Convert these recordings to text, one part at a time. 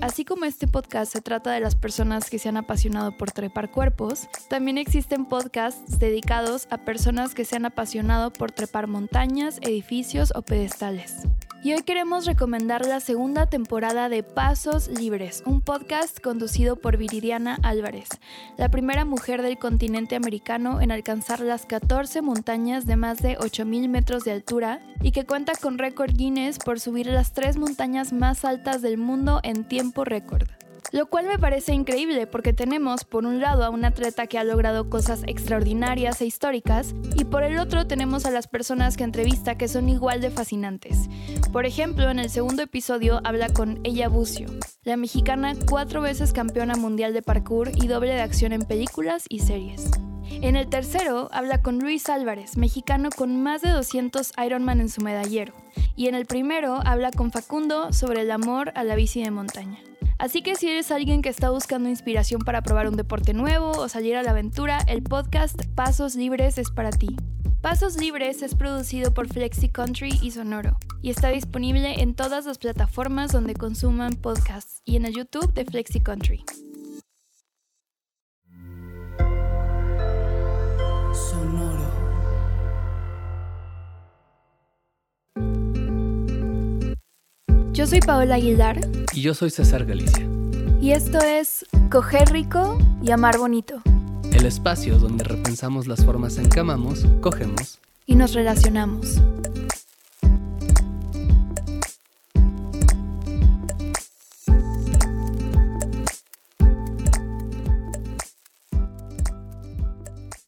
así como este podcast se trata de las personas que se han apasionado por trepar cuerpos, también existen podcasts dedicados a personas que se han apasionado por trepar montañas, edificios o pedestales. Y hoy queremos recomendar la segunda temporada de Pasos Libres, un podcast conducido por Viridiana Álvarez, la primera mujer del continente americano en alcanzar las 14 montañas de más de 8.000 metros de altura y que cuenta con récord Guinness por subir las tres montañas más altas del mundo en tiempo récord. Lo cual me parece increíble porque tenemos por un lado a un atleta que ha logrado cosas extraordinarias e históricas y por el otro tenemos a las personas que entrevista que son igual de fascinantes. Por ejemplo, en el segundo episodio habla con Ella Bucio, la mexicana cuatro veces campeona mundial de parkour y doble de acción en películas y series. En el tercero habla con Luis Álvarez, mexicano con más de 200 Ironman en su medallero. Y en el primero habla con Facundo sobre el amor a la bici de montaña. Así que si eres alguien que está buscando inspiración para probar un deporte nuevo o salir a la aventura, el podcast Pasos Libres es para ti. Pasos Libres es producido por Flexi Country y Sonoro y está disponible en todas las plataformas donde consuman podcasts y en el YouTube de Flexi Country. Sonoro. Yo soy Paola Aguilar. Y yo soy César Galicia. Y esto es Coger Rico y Amar Bonito. El espacio donde repensamos las formas en que amamos, cogemos y nos relacionamos.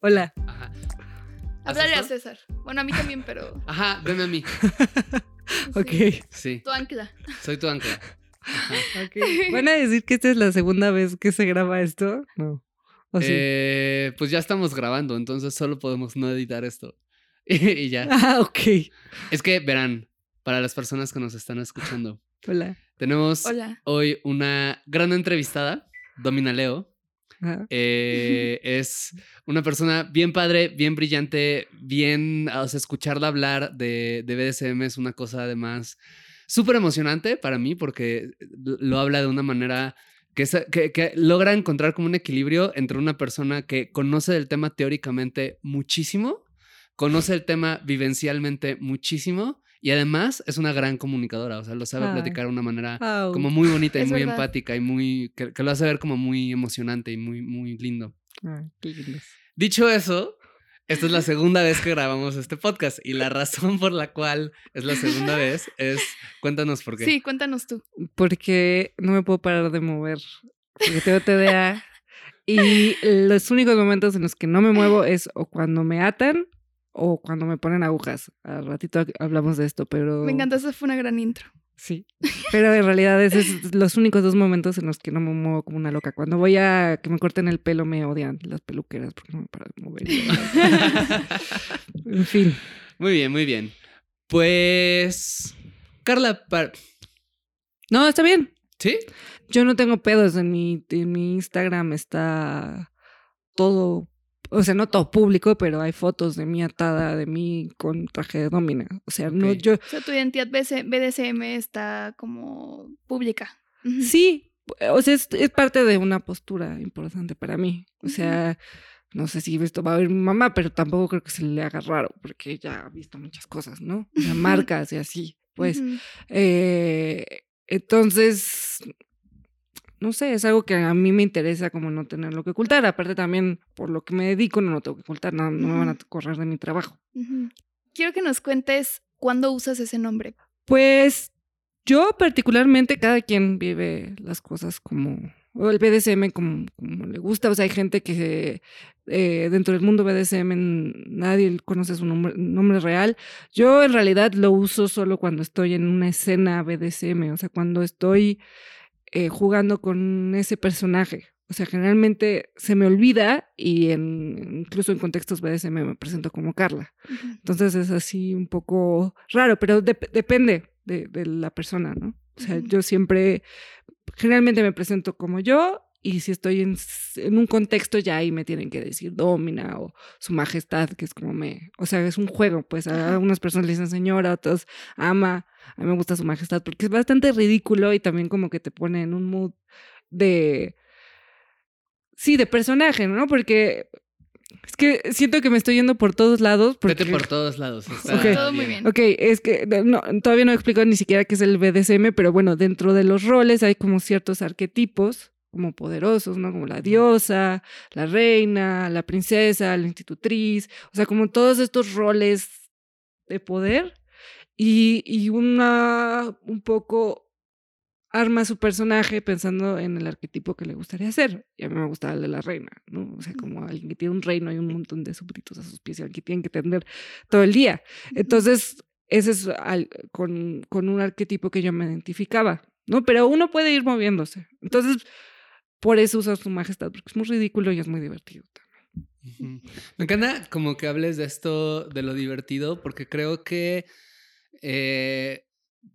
Hola. Ajá. Háblale a César. Bueno, a mí también, pero. Ajá, venme a mí. ok. Sí. Tu ancla. Soy tu ancla. ¿Van a decir que esta es la segunda vez que se graba esto? No. Eh, pues ya estamos grabando, entonces solo podemos no editar esto. y ya. Ah, ok. Es que, verán, para las personas que nos están escuchando. Hola. Tenemos hoy una gran entrevistada, Domina Leo. Eh, es una persona bien padre, bien brillante, bien, o sea, escucharla hablar de, de BDSM es una cosa además súper emocionante para mí porque lo habla de una manera que, que, logra encontrar como un equilibrio entre una persona que conoce del tema teóricamente muchísimo, conoce el tema vivencialmente muchísimo y además es una gran comunicadora, o sea, lo sabe platicar de una manera como muy bonita y muy empática y muy, que, lo hace ver como muy emocionante y muy, muy lindo. Dicho eso, esta es la segunda vez que grabamos este podcast y la razón por la cual es la segunda vez es, cuéntanos por qué. Sí, cuéntanos tú. Porque no me puedo parar de mover, porque tengo TDA y los únicos momentos en los que no me muevo es o cuando me atan o cuando me ponen agujas. Al ratito hablamos de esto, pero... Me encanta, esa fue una gran intro. Sí, pero en realidad esos son los únicos dos momentos en los que no me muevo como una loca. Cuando voy a que me corten el pelo me odian las peluqueras porque no me paran de mover. en fin. Muy bien, muy bien. Pues... Carla, No, está bien. ¿Sí? Yo no tengo pedos en mi, en mi Instagram, está todo o sea, no todo público, pero hay fotos de mí atada, de mí con traje de domina. O sea, no yo... O sea, tu identidad BDSM está como pública. Sí, o sea, es, parte de una postura importante para mí. O sea, no sé si esto va a ver mi mamá, pero tampoco creo que se le haga raro, porque ella ha visto muchas cosas, ¿no? O marcas y así. Pues, eh, entonces, no sé, es algo que a mí me interesa como no tener lo que ocultar. Aparte también por lo que me dedico no lo tengo que ocultar, no, no me van a correr de mi trabajo. Quiero que nos cuentes cuándo usas ese nombre. Pues yo particularmente, cada quien vive las cosas como, o el BDSM como, como le gusta. O sea, hay gente que eh, dentro del mundo BDSM nadie conoce su nombre, nombre real. Yo en realidad lo uso solo cuando estoy en una escena BDSM, o sea, cuando estoy eh, jugando con ese personaje. O sea, generalmente se me olvida y en, incluso en contextos BDSM me presento como Carla. Entonces es así un poco raro, pero depende de, la persona, ¿no? O sea, yo siempre, generalmente me presento como yo y si estoy en, en, un contexto ya ahí me tienen que decir domina o su majestad, que es como me, o sea, es un juego, pues a unas personas le dicen señora, a otros ama, a mí me gusta su majestad, porque es bastante ridículo y también como que te pone en un mood de, sí, de personaje, ¿no? Porque es que siento que me estoy yendo por todos lados. Porque... Vete por todos lados. Está okay. Todo muy bien. Ok, es que no, todavía no he explicado ni siquiera qué es el BDSM, pero bueno, dentro de los roles hay como ciertos arquetipos como poderosos, ¿no? Como la diosa, la reina, la princesa, la institutriz, o sea, como todos estos roles de poder y, y una un poco arma su personaje pensando en el arquetipo que le gustaría ser. Y a mí me gusta el de la reina, ¿no? O sea, como alguien que tiene un reino y un montón de súbditos a sus pies y al que tienen que atender todo el día. Entonces, ese es con, con un arquetipo que yo me identificaba, ¿no? Pero uno puede ir moviéndose. Entonces, por eso usa su majestad, porque es muy ridículo y es muy divertido también. Me encanta como que hables de esto, de lo divertido, porque creo que eh,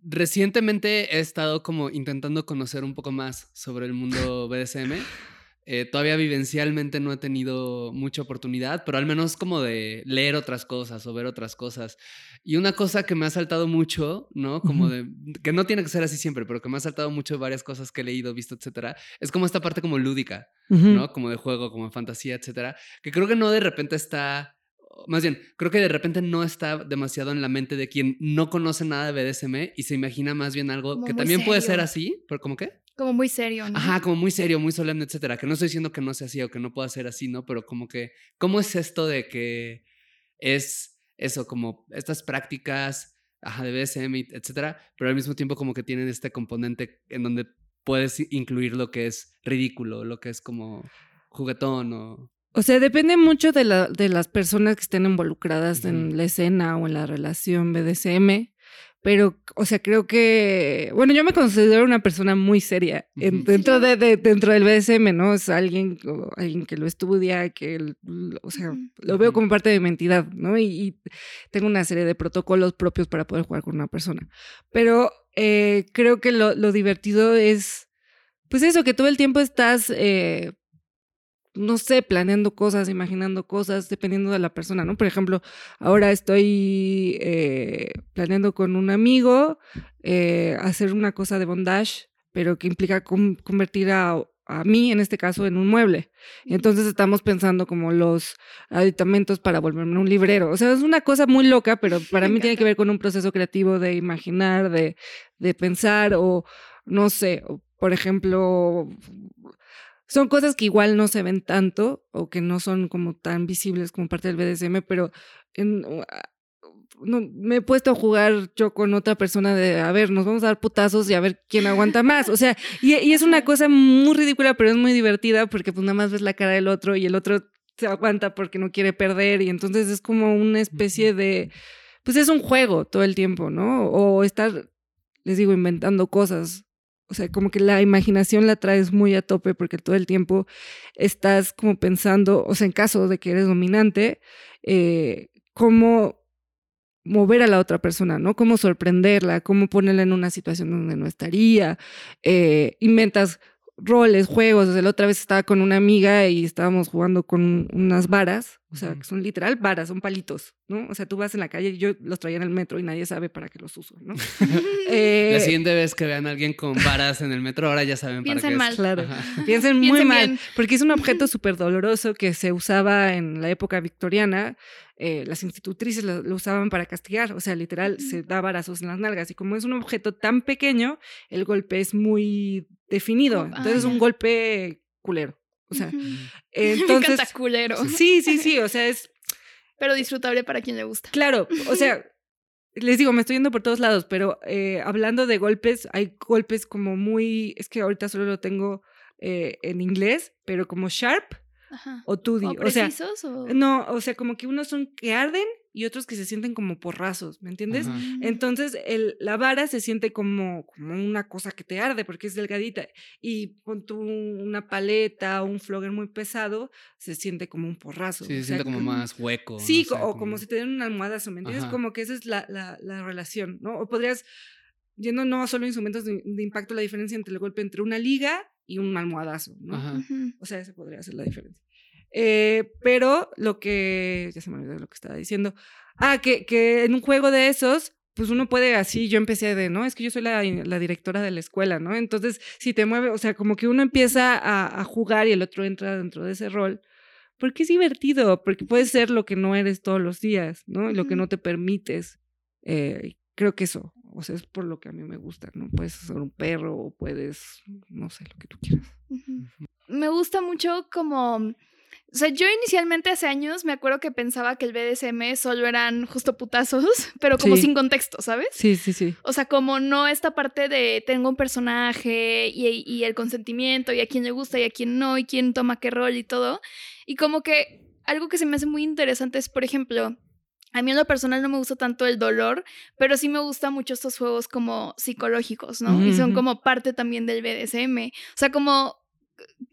recientemente he estado como intentando conocer un poco más sobre el mundo BDSM. Eh, todavía vivencialmente no he tenido mucha oportunidad, pero al menos como de leer otras cosas o ver otras cosas. Y una cosa que me ha saltado mucho, ¿no? Como de, que no tiene que ser así siempre, pero que me ha saltado mucho varias cosas que he leído, visto, etcétera, es como esta parte como lúdica, ¿no? Como de juego, como de fantasía, etcétera, que creo que no de repente está más bien, creo que de repente no está demasiado en la mente de quien no conoce nada de BDSM y se imagina más bien algo que también puede ser así, pero ¿cómo qué? Como muy serio, ¿no? Ajá, como muy serio, muy solemne, etcétera. Que no estoy diciendo que no sea así o que no pueda ser así, ¿no? Pero como que, ¿cómo es esto de que es eso, como estas prácticas, ajá, de BDSM, etcétera, pero al mismo tiempo como que tienen este componente en donde puedes incluir lo que es ridículo, lo que es como juguetón o... O sea, depende mucho de, la, de las personas que estén involucradas en la escena o en la relación BDSM. Pero, o sea, creo que, bueno, yo me considero una persona muy seria dentro, de, dentro del BDSM, ¿no? Es alguien, alguien que lo estudia, que, o sea, lo veo como parte de mi entidad, ¿no? Y, tengo una serie de protocolos propios para poder jugar con una persona. Pero eh, creo que lo, lo, divertido es, pues eso, que todo el tiempo estás... Eh, no sé, planeando cosas, imaginando cosas, dependiendo de la persona, ¿no? Por ejemplo, ahora estoy eh, planeando con un amigo eh, hacer una cosa de bondage, pero que implica convertir a, a, mí, en este caso, en un mueble. entonces estamos pensando como los aditamentos para volverme un librero. O sea, es una cosa muy loca, pero para mí tiene que ver con un proceso creativo de imaginar, de, de pensar o, no sé, por ejemplo son cosas que igual no se ven tanto o que no son como tan visibles como parte del BDSM, pero en, ah, no, me he puesto a jugar yo con otra persona de, a ver, nos vamos a dar putazos y a ver quién aguanta más. O sea, y, y, es una cosa muy ridícula, pero es muy divertida porque pues nada más ves la cara del otro y el otro se aguanta porque no quiere perder y entonces es como una especie de, pues es un juego todo el tiempo, ¿no? O estar, les digo, inventando cosas o sea, como que la imaginación la traes muy a tope porque todo el tiempo estás como pensando, o sea, en caso de que eres dominante, eh, cómo mover a la otra persona, ¿no? Cómo sorprenderla, cómo ponerla en una situación donde no estaría. Eh, inventas roles, juegos. Desde la otra vez estaba con una amiga y estábamos jugando con unas varas, o sea, que son literal varas, son palitos, ¿no? O sea, tú vas en la calle y yo los traía en el metro y nadie sabe para qué los uso, ¿no? eh, la siguiente vez que vean a alguien con varas en el metro, ahora ya saben para qué mal. Claro. Piensen muy mal, porque es un objeto súper doloroso que se usaba en la época victoriana. Eh, las institutrices lo, usaban para castigar, o sea, literal, se da varazos en las nalgas. Y como es un objeto tan pequeño, el golpe es muy definido. Entonces es un golpe culero. O sea, entonces. culero. Sí, sí, sí. O sea, es. Pero disfrutable para quien le gusta. Claro, o sea, les digo, me estoy yendo por todos lados, pero eh, hablando de golpes, hay golpes como muy. Es que ahorita solo lo tengo eh, en inglés, pero como sharp o 2D. ¿O, sea, no, o sea, como que unos son que arden y otros que se sienten como porrazos, ¿me entiendes? Mm. Entonces, el, la vara se siente como, como una cosa que te arde porque es delgadita y con tu una paleta o un flogger muy pesado, se siente como un porrazo. Sí, se siente como más hueco. Sí, o como... si te dieran una almohada, ¿me entiendes? Como que esa es la, la, la relación, ¿no? O podrías yendo no solo instrumentos de, de, impacto, la diferencia entre el golpe entre una liga y un almohadazo, ¿no? O sea, esa podría ser la diferencia. Eh, pero lo que, ya se me olvidó lo que estaba diciendo. Ah, que, que en un juego de esos, pues uno puede así, yo empecé de, ¿no? Es que yo soy la, la, directora de la escuela, ¿no? Entonces, si te mueve, o sea, como que uno empieza a, a, jugar y el otro entra dentro de ese rol, porque es divertido, porque puedes ser lo que no eres todos los días, ¿no? Y lo que no te permites. Eh, creo que eso, o sea, es por lo que a mí me gusta, ¿no? Puedes ser un perro o puedes, no sé, lo que tú quieras. Me gusta mucho como o sea, yo inicialmente hace años me acuerdo que pensaba que el BDSM solo eran justo putazos, pero como sin contexto, ¿sabes? Sí, sí, sí. O sea, como no esta parte de tengo un personaje y, y el consentimiento y a quién le gusta y a quién no y quién toma qué rol y todo. Y como que algo que se me hace muy interesante es, por ejemplo, a mí en lo personal no me gusta tanto el dolor, pero sí me gustan mucho estos juegos como psicológicos, ¿no? Y son como parte también del BDSM. O sea, como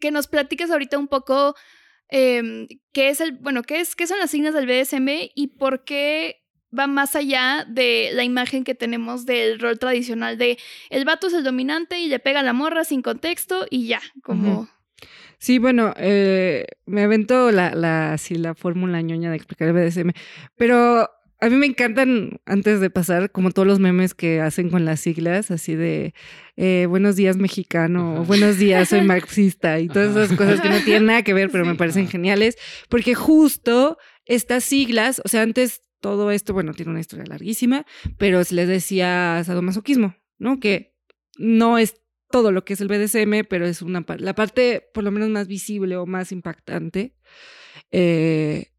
que nos platiques ahorita un poco eh, qué es el, bueno, qué es, qué son las signas del BDSM y por qué va más allá de la imagen que tenemos del rol tradicional de el vato es el dominante y le pega a la morra sin contexto y ya, como... Sí, bueno, eh, me aventó la, la, así, la fórmula ñoña de explicar el BDSM, pero a mí me encantan, antes de pasar, como todos los memes que hacen con las siglas, así de eh, buenos días mexicano, o buenos días soy marxista, y todas esas cosas que no tienen nada que ver, pero me parecen geniales, porque justo estas siglas, o sea, antes todo esto, bueno, tiene una historia larguísima, pero se les decía sadomasoquismo, ¿no? Que no es todo lo que es el BDSM, pero es una la parte por lo menos más visible o más impactante. Eh,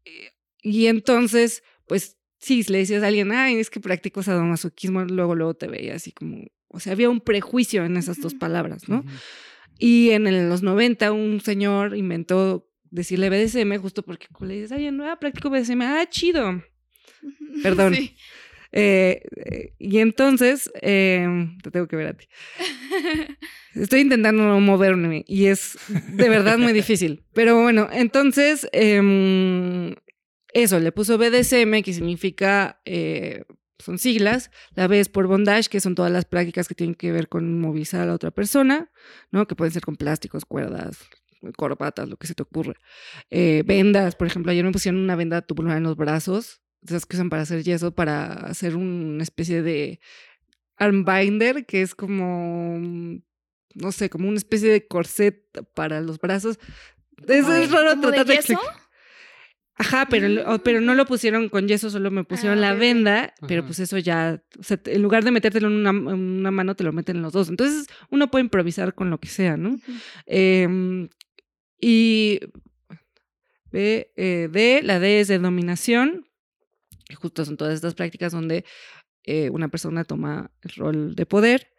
y entonces, pues sí, le decías a alguien, ay, es que practico sadomasoquismo, luego, luego te veía así como, o sea, había un prejuicio en esas dos palabras, ¿no? Y en los 90 un señor inventó decirle BDSM justo porque le dices, ay, no, ah, practico BDSM, ah, chido. Perdón. Eh, eh, y entonces, em, te tengo que ver a ti. Estoy intentando no moverme y es de verdad muy difícil. Pero bueno, entonces, eh, eso, le puso BDSM, que significa, eh, son siglas, la B es por bondage, que son todas las prácticas que tienen que ver con movilizar a la otra persona, ¿no? Que pueden ser con plásticos, cuerdas, corbatas, lo que se te ocurra. Eh, vendas, por ejemplo, ayer me pusieron una venda tubular en los brazos, esas que usan para hacer yeso, para hacer una especie de armbinder, que es como, no sé, como una especie de corset para los brazos. Eso es raro tratar de, de Ajá, pero, pero no lo pusieron con yeso, solo me pusieron ah, la venda, pero pues eso ya, o sea, en lugar de metértelo en una, mano, te lo meten en los dos. Entonces, uno puede improvisar con lo que sea, ¿no? Em, y B, eh, D, la D es de dominación, que justo son todas estas prácticas donde eh, una persona toma el rol de poder.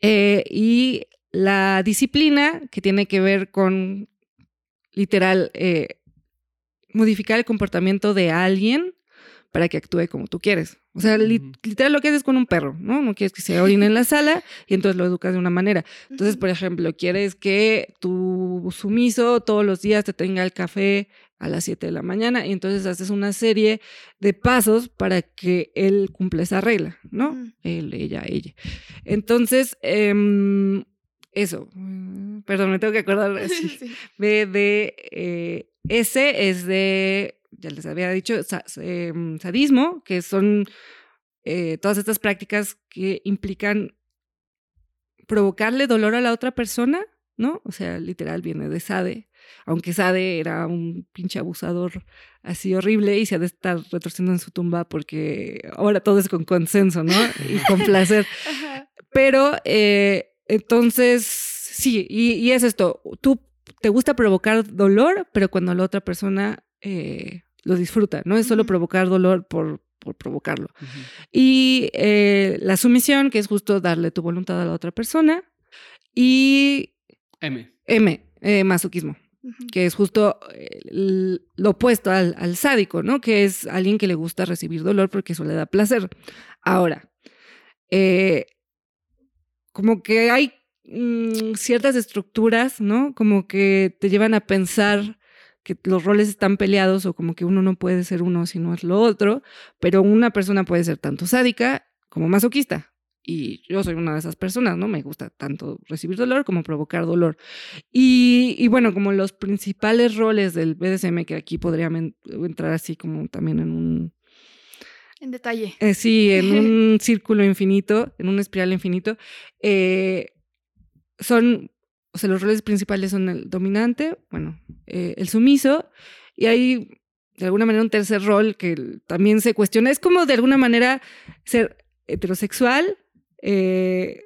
Eh, y la disciplina, que tiene que ver con, literal, modificar el comportamiento de alguien para que actúe como tú quieres. O sea, literal lo que haces con un perro, ¿no? No quieres que se orine en la sala y entonces lo educas de una manera. Entonces, por ejemplo, quieres que tu sumiso todos los días te tenga el café a las 7 de la mañana y entonces haces una serie de pasos para que él cumpla esa regla, ¿no? Él, ella, ella. Entonces, em, eso. Perdón, me tengo que acordar. de, de eh, ese es de, ya les había dicho, em, sadismo, que son eh, todas estas prácticas que implican provocarle dolor a la otra persona, ¿no? O sea, literal viene de Sade, aunque Sade era un pinche abusador así horrible y se ha de estar retorciendo en su tumba porque ahora todo es con consenso, ¿no? Y con placer. Pero eh, entonces, sí, y, y, es esto, tú te gusta provocar dolor, pero cuando la otra persona eh, lo disfruta, no es solo provocar dolor por, por provocarlo. Y eh, la sumisión, que es justo darle tu voluntad a la otra persona. Y... M. M, eh, masoquismo. que es justo lo opuesto al, al, sádico, ¿no? Que es alguien que le gusta recibir dolor porque eso le da placer. Ahora, como que hay Mm, ciertas estructuras, ¿no? Como que te llevan a pensar que los roles están peleados o como que uno no puede ser uno si no es lo otro, pero una persona puede ser tanto sádica como masoquista. Y yo soy una de esas personas, ¿no? Me gusta tanto recibir dolor como provocar dolor. Y, y bueno, como los principales roles del BDSM, que aquí podría entrar así como también en un... En detalle. Eh, sí, en un círculo infinito, en una espiral infinito. Eh, son, o sea, los roles principales son el dominante, bueno, eh, el sumiso, y hay de alguna manera un tercer rol que también se cuestiona. Es como de alguna manera ser heterosexual,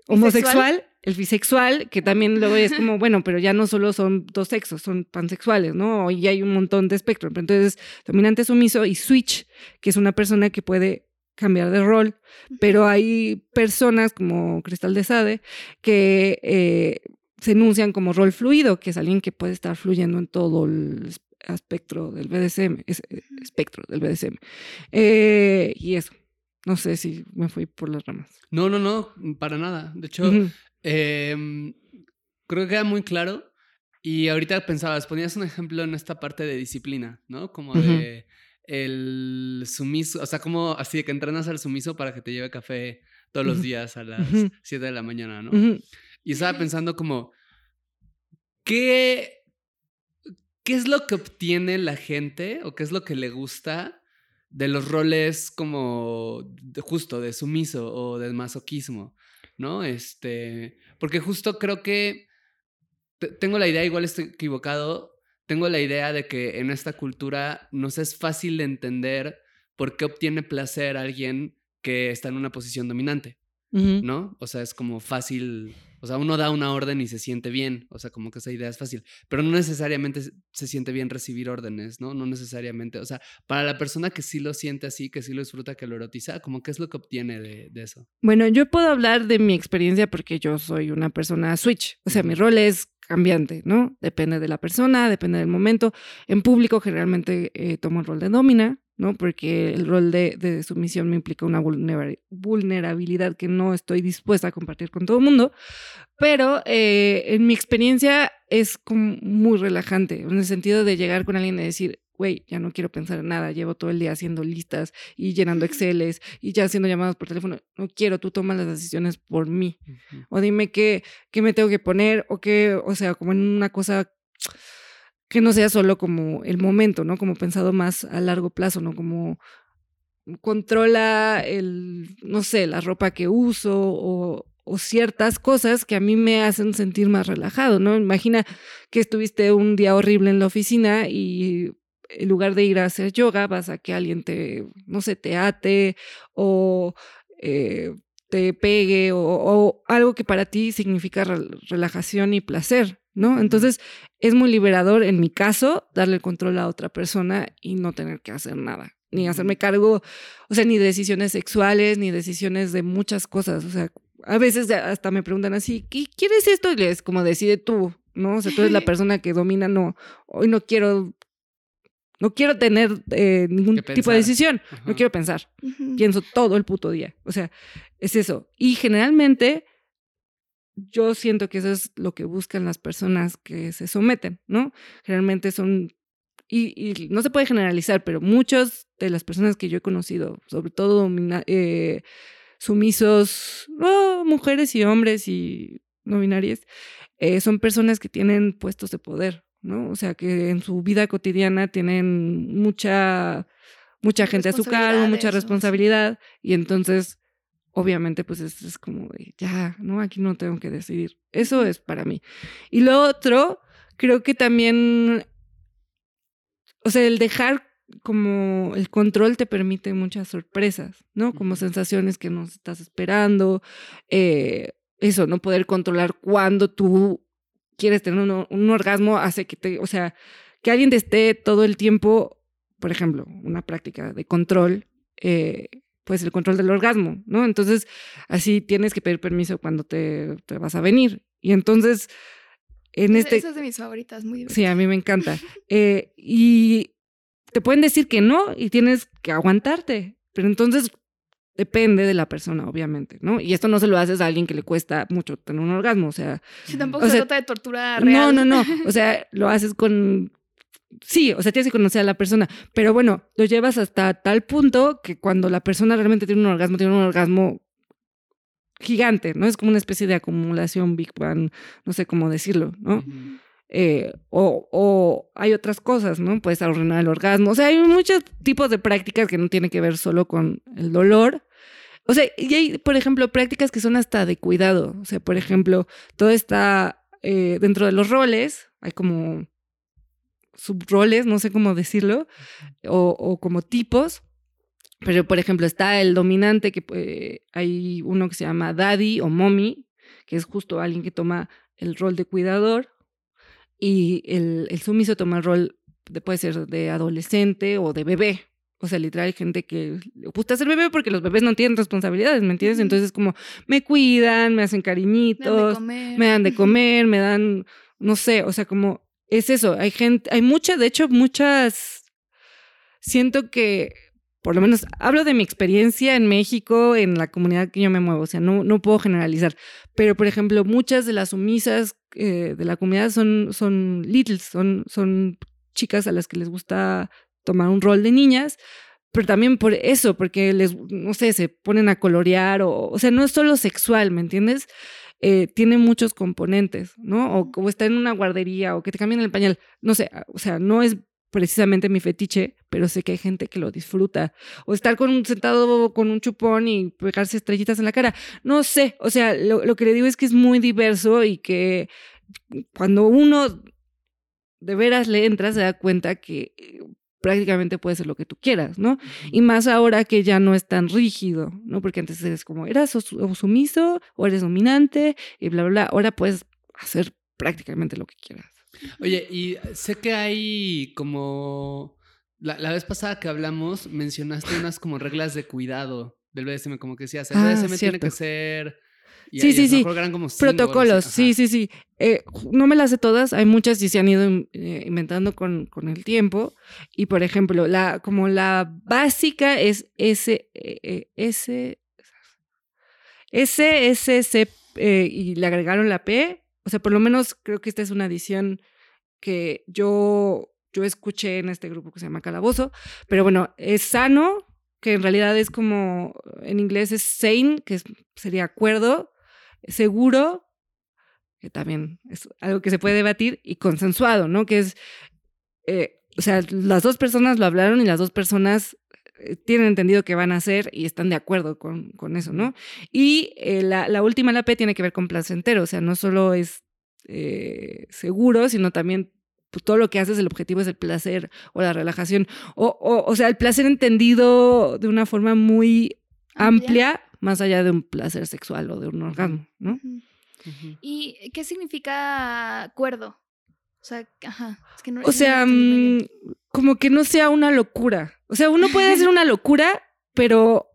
homosexual, el bisexual, que también luego es como, bueno, pero ya no solo son dos sexos, son pansexuales, ¿no? Y hay un montón de espectro. Entonces, dominante, sumiso y switch, que es una persona que puede cambiar de rol, pero hay personas como Cristal de Sade que eh, se enuncian como rol fluido, que es alguien que puede estar fluyendo en todo el espectro del BDSM, espectro del BDSM. Eh, y eso. No sé si me fui por las ramas. No, no, no, para nada. De hecho, em, creo que queda muy claro. Y ahorita pensabas, ponías un ejemplo en esta parte de disciplina, ¿no? Como de el sumiso, o sea, como así de que entrenas al sumiso para que te lleve café todos los días a las 7 de la mañana, ¿no? Y estaba pensando como, ¿qué, ¿qué es lo que obtiene la gente o qué es lo que le gusta de los roles como justo de sumiso o de masoquismo, ¿no? Este, porque justo creo que tengo la idea, igual estoy equivocado, tengo la idea de que en esta cultura nos es fácil entender por qué obtiene placer alguien que está en una posición dominante, ¿no? O sea, es como fácil o sea, uno da una orden y se siente bien, o sea, como que esa idea es fácil, pero no necesariamente se siente bien recibir órdenes, ¿no? No necesariamente, o sea, para la persona que sí lo siente así, que sí lo disfruta, que lo erotiza, como qué es lo que obtiene de, eso. Bueno, yo puedo hablar de mi experiencia porque yo soy una persona switch, o sea, mi rol es cambiante, ¿no? Depende de la persona, depende del momento. En público generalmente eh, tomo el rol de domina, ¿no? Porque el rol de, de sumisión me implica una vulnerabilidad que no estoy dispuesta a compartir con todo el mundo, pero eh, en mi experiencia es como muy relajante, en el sentido de llegar con alguien y decir, güey, ya no quiero pensar en nada, llevo todo el día haciendo listas y llenando Exceles y ya haciendo llamadas por teléfono, no quiero, tú tomas las decisiones por mí. O dime qué, qué me tengo que poner o qué, o sea, como en una cosa que no sea solo como el momento, ¿no? Como pensado más a largo plazo, ¿no? Como controla el, no sé, la ropa que uso o, o ciertas cosas que a mí me hacen sentir más relajado, ¿no? Imagina que estuviste un día horrible en la oficina y en lugar de ir a hacer yoga vas a que alguien te, no sé, te ate o eh, te pegue o, algo que para ti significa relajación y placer, ¿no? Entonces es muy liberador, en mi caso, darle el control a otra persona y no tener que hacer nada, ni hacerme cargo, o sea, ni decisiones sexuales, ni decisiones de muchas cosas, o sea, a veces hasta me preguntan así, ¿qué quieres esto? Y les como decide tú, ¿no? O sea, tú eres la persona que domina, no, hoy no quiero, no quiero tener eh, ningún tipo de decisión, no quiero pensar, pienso todo el puto día, o sea, es eso. Y generalmente yo siento que eso es lo que buscan las personas que se someten, ¿no? Generalmente son, y, no se puede generalizar, pero muchas de las personas que yo he conocido, sobre todo eh, sumisos, mujeres y hombres y no binarias, eh, son personas que tienen puestos de poder, ¿no? O sea, que en su vida cotidiana tienen mucha, mucha gente a su cargo, mucha responsabilidad, y entonces obviamente pues es, como de, ya, ¿no? Aquí no tengo que decidir. Eso es para mí. Y lo otro, creo que también, o sea, el dejar como el control te permite muchas sorpresas, ¿no? Como sensaciones que no estás esperando, eh, eso, no poder controlar cuando tú quieres tener un, un, orgasmo hace que te, o sea, que alguien te esté todo el tiempo, por ejemplo, una práctica de control, eh, pues el control del orgasmo, ¿no? Entonces, así tienes que pedir permiso cuando te, te vas a venir. Y entonces, en este... Esa es de mis favoritas, muy Sí, a mí me encanta. Eh, y te pueden decir que no y tienes que aguantarte, pero entonces depende de la persona, obviamente, ¿no? Y esto no se lo haces a alguien que le cuesta mucho tener un orgasmo, o sea... Sí, tampoco se trata de tortura real. No, no, no, o sea, lo haces con sí, o sea, tienes que conocer a la persona, pero bueno, lo llevas hasta tal punto que cuando la persona realmente tiene un orgasmo, tiene un orgasmo gigante, ¿no? Es como una especie de acumulación Big Bang, no sé cómo decirlo, ¿no? Eh, o, o, hay otras cosas, ¿no? Puedes arruinar el orgasmo. O sea, hay muchos tipos de prácticas que no tienen que ver solo con el dolor. O sea, y hay, por ejemplo, prácticas que son hasta de cuidado. O sea, por ejemplo, todo está eh, dentro de los roles, hay como subroles, no sé cómo decirlo, o, o como tipos. Pero, por ejemplo, está el dominante, que eh, hay uno que se llama daddy o mommy, que es justo alguien que toma el rol de cuidador y el, el sumiso toma el rol, de, puede ser de adolescente o de bebé. O sea, literal, hay gente que le gusta ser bebé porque los bebés no tienen responsabilidades, ¿me entiendes? Entonces, como me cuidan, me hacen cariñitos, me dan de comer, me dan, no sé, o sea, como es eso. Hay gente, hay muchas, de hecho, muchas. Siento que, por lo menos, hablo de mi experiencia en México, en la comunidad que yo me muevo, o sea, no, no puedo generalizar. Pero, por ejemplo, muchas de las sumisas eh, de la comunidad son, son littles, son, son chicas a las que les gusta tomar un rol de niñas, pero también por eso, porque les, no sé, se ponen a colorear, o, o sea, no es solo sexual, ¿me entiendes? Eh, tiene muchos componentes, ¿no? O, como está en una guardería, o que te cambian el pañal, no sé, o sea, no es precisamente mi fetiche, pero sé que hay gente que lo disfruta. O estar con un, sentado con un chupón y pegarse estrellitas en la cara. No sé, o sea, lo, lo que le digo es que es muy diverso y que cuando uno de veras le entra, se da cuenta que eh, prácticamente puede ser lo que tú quieras, ¿no? Y más ahora que ya no es tan rígido, ¿no? Porque antes eres como, eras sumiso o eres dominante y bla, bla, bla. Ahora puedes hacer prácticamente lo que quieras. Oye, y sé que hay como... La, la vez pasada que hablamos, mencionaste unas como reglas de cuidado del BDSM, como que decías, el Ah, BDSM tiene que ser... y- Sí, sí, sí. como. Protocolos, sí, sí, sí. Eh, no me las sé todas, hay muchas y se han ido eh, inventando con, con el tiempo. Y por ejemplo, la, como la básica es S, eh, S, S, S, C, eh, y le agregaron la P. O sea, por lo menos creo que esta es una adición que yo, yo escuché en este grupo que se llama Calabozo. Pero bueno, es sano, que en realidad es como, en inglés es sane, que sería acuerdo, seguro, que también es algo que se puede debatir, y consensuado, ¿no? Que es, eh, o sea, las dos personas lo hablaron y las dos personas eh, tienen entendido qué van a hacer y están de acuerdo con, con eso, ¿no? Y eh, la, la última, la P, tiene que ver con placentero, o sea, no solo es eh, seguro, sino también pues, todo lo que haces, el objetivo es el placer o la relajación, o, o, o sea, el placer entendido de una forma muy Amplia. amplia, más allá de un placer sexual o de un orgasmo, ¿no? ¿Y qué significa acuerdo? O sea, ajá. Es que no, O no sea, mm, como que no sea una locura. O sea, uno puede hacer una locura, pero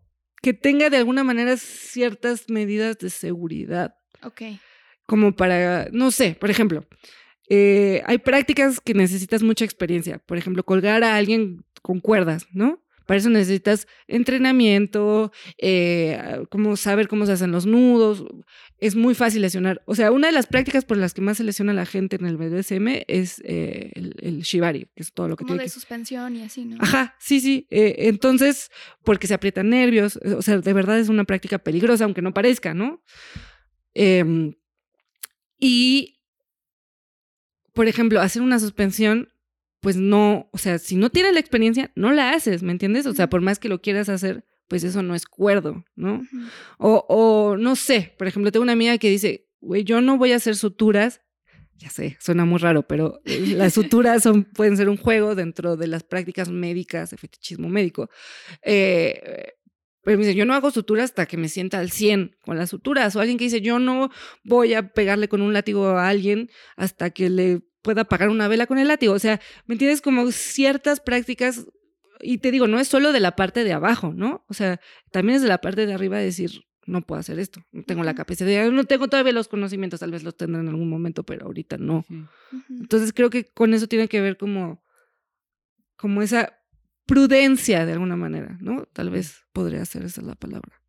que tenga de alguna manera ciertas medidas de seguridad, Ok. como para, no sé, por ejemplo, eh, hay prácticas que necesitas mucha experiencia. Por ejemplo, colgar a alguien con cuerdas, ¿no? Para eso necesitas entrenamiento, eh, como saber cómo se hacen los nudos. Es muy fácil lesionar. O sea, una de las prácticas por las que más se lesiona a la gente en el BDSM es eh, el, el shibari, que es todo lo que Como tiene de que suspensión y así, ¿no? Ajá, sí, sí. Eh, entonces, porque se aprietan nervios, eh, o sea, de verdad es una práctica peligrosa, aunque no parezca, ¿no? Em, y, por ejemplo, hacer una suspensión, pues no, o sea, si no tienes la experiencia, no la haces, ¿me entiendes? O sea, por más que lo quieras hacer, pues eso no es cuerdo, ¿no? O no sé, por ejemplo, tengo una amiga que dice, güey, yo no voy a hacer suturas. Ya sé, suena muy raro, pero eh, las suturas son, pueden ser un juego dentro de las prácticas médicas de fetichismo médico. Eh, pero me dice, yo no hago suturas hasta que me sienta al 100 con las suturas. O alguien que dice, yo no voy a pegarle con un látigo a alguien hasta que le pueda apagar una vela con el látigo. O sea, ¿me entiendes? Como ciertas prácticas, y te digo, no es solo de la parte de abajo, ¿no? O sea, también es de la parte de arriba decir, no puedo hacer esto, no tengo la capacidad, no tengo todavía los conocimientos, tal vez los tendré en algún momento, pero ahorita no. Entonces creo que con eso tiene que ver como, como esa prudencia de alguna manera, ¿no? Tal vez podría ser esa la palabra.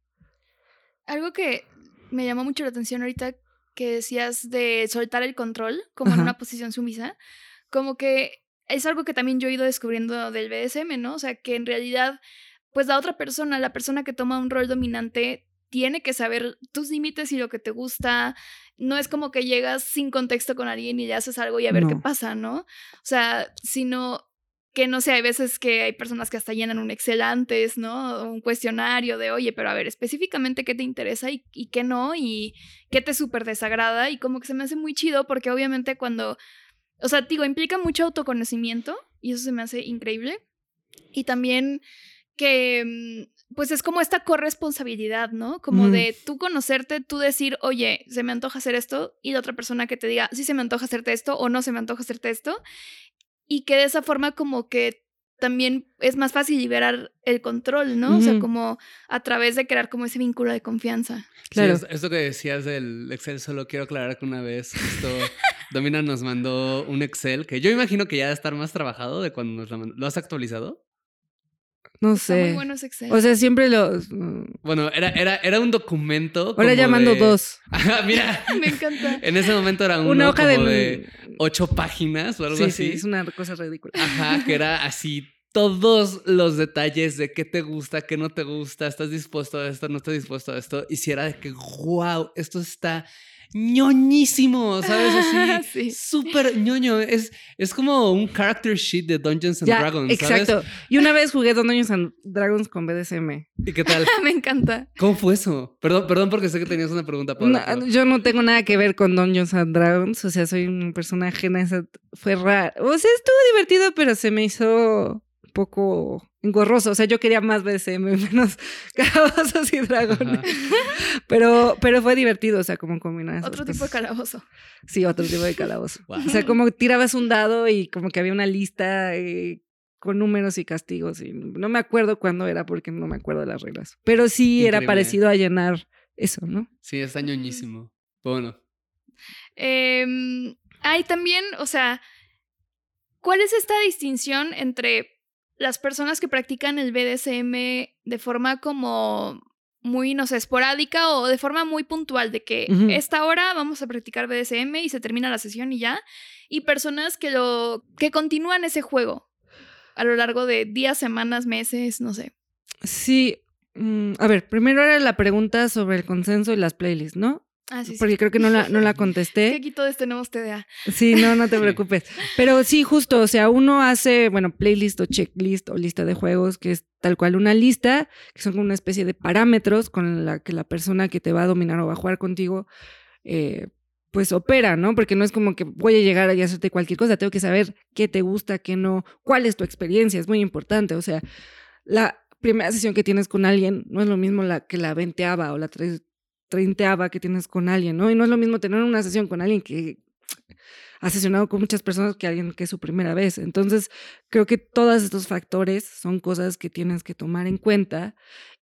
Algo que me llamó mucho la atención ahorita que decías de soltar el control, como en una posición sumisa, como que es algo que también yo he ido descubriendo del BDSM, ¿no? O sea, que en realidad, pues la otra persona, la persona que toma un rol dominante, tiene que saber tus límites y lo que te gusta. No es como que llegas sin contexto con alguien y le haces algo y a ver qué pasa, ¿no? O sea, sino que no sé, hay veces que hay personas que hasta llenan un Excel antes, ¿no? Un cuestionario de, oye, pero a ver, específicamente qué te interesa y, y qué no, y qué te súper desagrada, y como que se me hace muy chido porque obviamente cuando, o sea, digo, implica mucho autoconocimiento y eso se me hace increíble. Y también que, mm, pues es como esta corresponsabilidad, ¿no? Como de tú conocerte, tú decir, oye, se me antoja hacer esto, y la otra persona que te diga, sí se me antoja hacerte esto o no se me antoja hacerte esto, y que de esa forma como que también es más fácil liberar el control, ¿no? O sea, como a través de crear como ese vínculo de confianza. Claro. esto que decías del Excel, solo quiero aclarar que una vez esto, Domina nos mandó un Excel que yo imagino que ya debe estar más trabajado de cuando nos lo, ¿lo has actualizado. No sé. O sea, siempre los. Mm. Bueno, era, era, era un documento. Ahora llamando dos. mira. Me encanta. En ese momento era una hoja de... ocho páginas o algo así. Sí, es una cosa ridícula. Ajá, que era así todos los detalles de qué te gusta, qué no te gusta, estás dispuesto a esto, no estás dispuesto a esto. Y si era de que, wow, esto está ñoñísimo, ¿sabes? Así, súper ñoño. Es, es como un character sheet de Dungeons and Dragons, Exacto. Y una vez jugué Dungeons and Dragons con BDSM. ¿Y qué tal? Me encanta. ¿Cómo fue eso? Perdón, perdón porque sé que tenías una pregunta para Yo no tengo nada que ver con Dungeons and Dragons, o sea, soy un personaje en esa... Fue raro. O sea, estuvo divertido, pero se me hizo poco engorroso. O sea, yo quería más BDSM, menos calabozos y dragones. Pero, pero fue divertido, o sea, como combinar. Otro tipo de calabozo. Sí, otro tipo de calabozo. O sea, como tirabas un dado y como que había una lista eh, con números y castigos. Y no me acuerdo cuándo era porque no me acuerdo de las reglas. Pero sí era parecido a llenar eso, ¿no? Sí, está ñoñísimo. Bueno. Eh, hay también, o sea, ¿cuál es esta distinción entre las personas que practican el BDSM de forma como muy, no sé, esporádica o de forma muy puntual, de que esta hora vamos a practicar BDSM y se termina la sesión y ya, y personas que lo, que continúan ese juego a lo largo de días, semanas, meses, no sé. Sí, mm, a ver, primero era la pregunta sobre el consenso y las playlists, ¿no? Ah, sí, Porque creo que no la, no la contesté. aquí todos tenemos TDA. Sí, no, no te preocupes. Pero sí, justo, o sea, uno hace, bueno, playlist o checklist o lista de juegos, que es tal cual una lista, que son como una especie de parámetros con la que la persona que te va a dominar o va a jugar contigo, eh, pues opera, ¿no? Porque no es como que voy a llegar y hacerte cualquier cosa, tengo que saber qué te gusta, qué no, cuál es tu experiencia, es muy importante. O sea, la primera sesión que tienes con alguien no es lo mismo la que la venteaba o la treintaava que tienes con alguien, ¿no? Y no es lo mismo tener una sesión con alguien que ha sesionado con muchas personas que alguien que es su primera vez. Entonces, creo que todos estos factores son cosas que tienes que tomar en cuenta.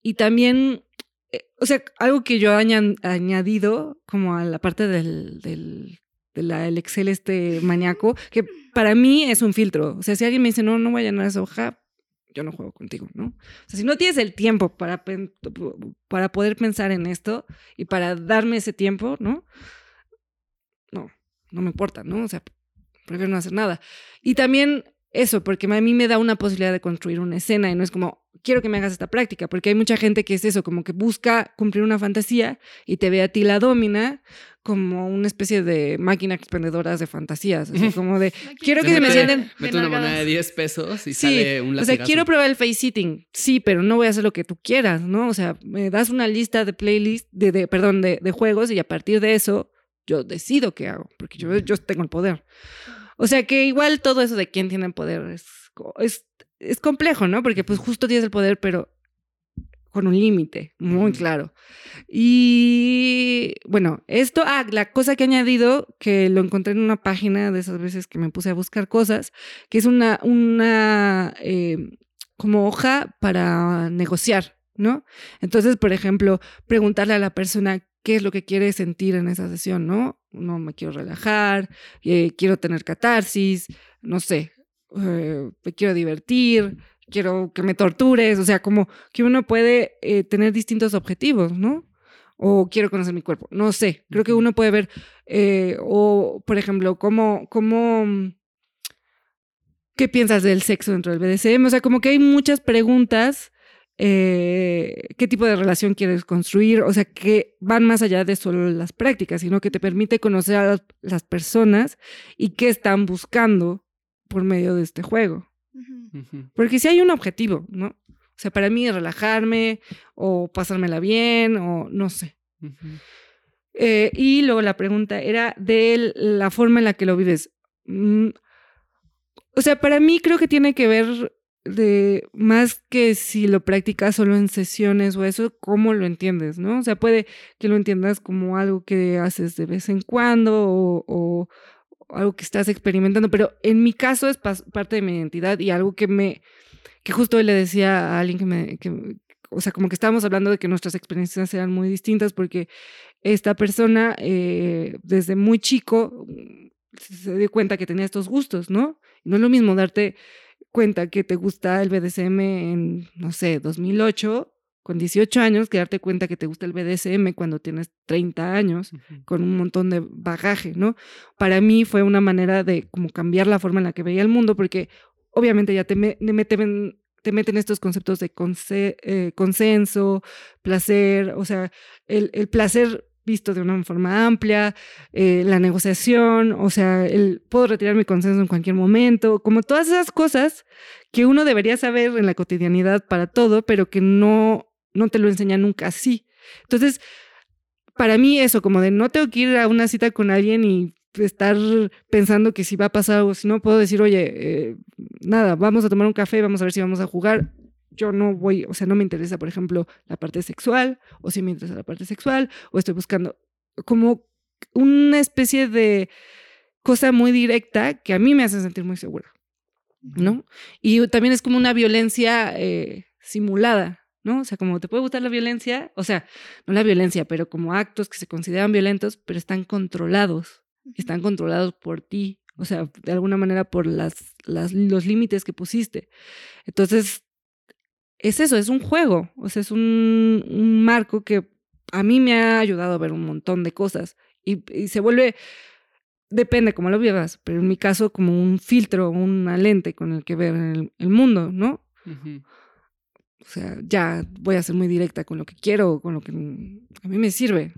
Y también, eh, o sea, algo que yo he añadido como a la parte del, del, del Excel este maníaco, que para mí es un filtro. O sea, si alguien me dice, no, no voy a llenar esa hoja, yo no juego contigo, ¿no? O sea, si no tienes el tiempo para, para poder pensar en esto y para darme ese tiempo, ¿no? No, no me importa, ¿no? O sea, prefiero no hacer nada. Y también eso, porque a mí me da una posibilidad de construir una escena y no es como, quiero que me hagas esta práctica, porque hay mucha gente que es eso, como que busca cumplir una fantasía y te ve a ti la domina como una especie de máquina expendedora de fantasías, así como de, quiero que se me sienten... Mete una moneda de 10 pesos y sale un latigazo. O sea, quiero probar el face sitting, sí, pero no voy a hacer lo que tú quieras, ¿no? O sea, me das una lista de playlist, de, de perdón, de, de, juegos y a partir de eso yo decido qué hago, porque yo, yo tengo el poder. O sea que igual todo eso de quién tiene el poder es, es, es complejo, ¿no? Porque pues justo tienes el poder, pero con un límite muy claro. Y bueno, esto, ah, la cosa que he añadido, que lo encontré en una página de esas veces que me puse a buscar cosas, que es una, una eh, como hoja para negociar, ¿no? Entonces, por ejemplo, preguntarle a la persona qué es lo que quiere sentir en esa sesión, ¿no? No me quiero relajar, eh, quiero tener catarsis, no sé, eh, me quiero divertir, quiero que me tortures, o sea, como que uno puede eh, tener distintos objetivos, ¿no? O quiero conocer mi cuerpo, no sé, creo que uno puede ver, eh, o por ejemplo, cómo, cómo, ¿qué piensas del sexo dentro del BDSM? O sea, como que hay muchas preguntas eh, qué tipo de relación quieres construir, o sea, que van más allá de solo las prácticas, sino que te permite conocer a las personas y qué están buscando por medio de este juego. Porque si hay un objetivo, ¿no? O sea, para mí es relajarme o pasármela bien o no sé. Eh, y luego la pregunta era de la forma en la que lo vives. Mm, o sea, para mí creo que tiene que ver de más que si lo practicas solo en sesiones o eso, cómo lo entiendes, ¿no? O sea, puede que lo entiendas como algo que haces de vez en cuando o, algo que estás experimentando, pero en mi caso es parte de mi identidad y algo que me, que justo hoy le decía a alguien que me, o sea, como que estábamos hablando de que nuestras experiencias eran muy distintas porque esta persona eh, desde muy chico se dio cuenta que tenía estos gustos, ¿no? No es lo mismo darte cuenta que te gusta el BDSM en, no sé, 2008, con 18 años, que darte cuenta que te gusta el BDSM cuando tienes 30 años, con un montón de bagaje, ¿no? Para mí fue una manera de como cambiar la forma en la que veía el mundo, porque obviamente ya te, meten te meten estos conceptos de eh, consenso, placer, o sea, el, el placer visto de una forma amplia, eh, la negociación, o sea, el puedo retirar mi consenso en cualquier momento, como todas esas cosas que uno debería saber en la cotidianidad para todo, pero que no, no te lo enseña nunca así. Entonces, para mí eso, como de no tengo que ir a una cita con alguien y estar pensando que si va a pasar algo, si no puedo decir, oye, eh, nada, vamos a tomar un café, vamos a ver si vamos a jugar, yo no voy, o sea, no me interesa, por ejemplo, la parte sexual, o si me interesa la parte sexual, o estoy buscando como una especie de cosa muy directa que a mí me hace sentir muy segura, ¿no? Y también es como una violencia eh, simulada, ¿no? O sea, como te puede gustar la violencia, o sea, no la violencia, pero como actos que se consideran violentos, pero están controlados, están controlados por ti, o sea, de alguna manera por las, las, los límites que pusiste. Entonces, es eso, es un juego, o sea, es un, marco que a mí me ha ayudado a ver un montón de cosas y, se vuelve, depende cómo lo vivas, pero en mi caso como un filtro, una lente con el que ver el, mundo, ¿no? O sea, ya voy a ser muy directa con lo que quiero, con lo que a mí me sirve.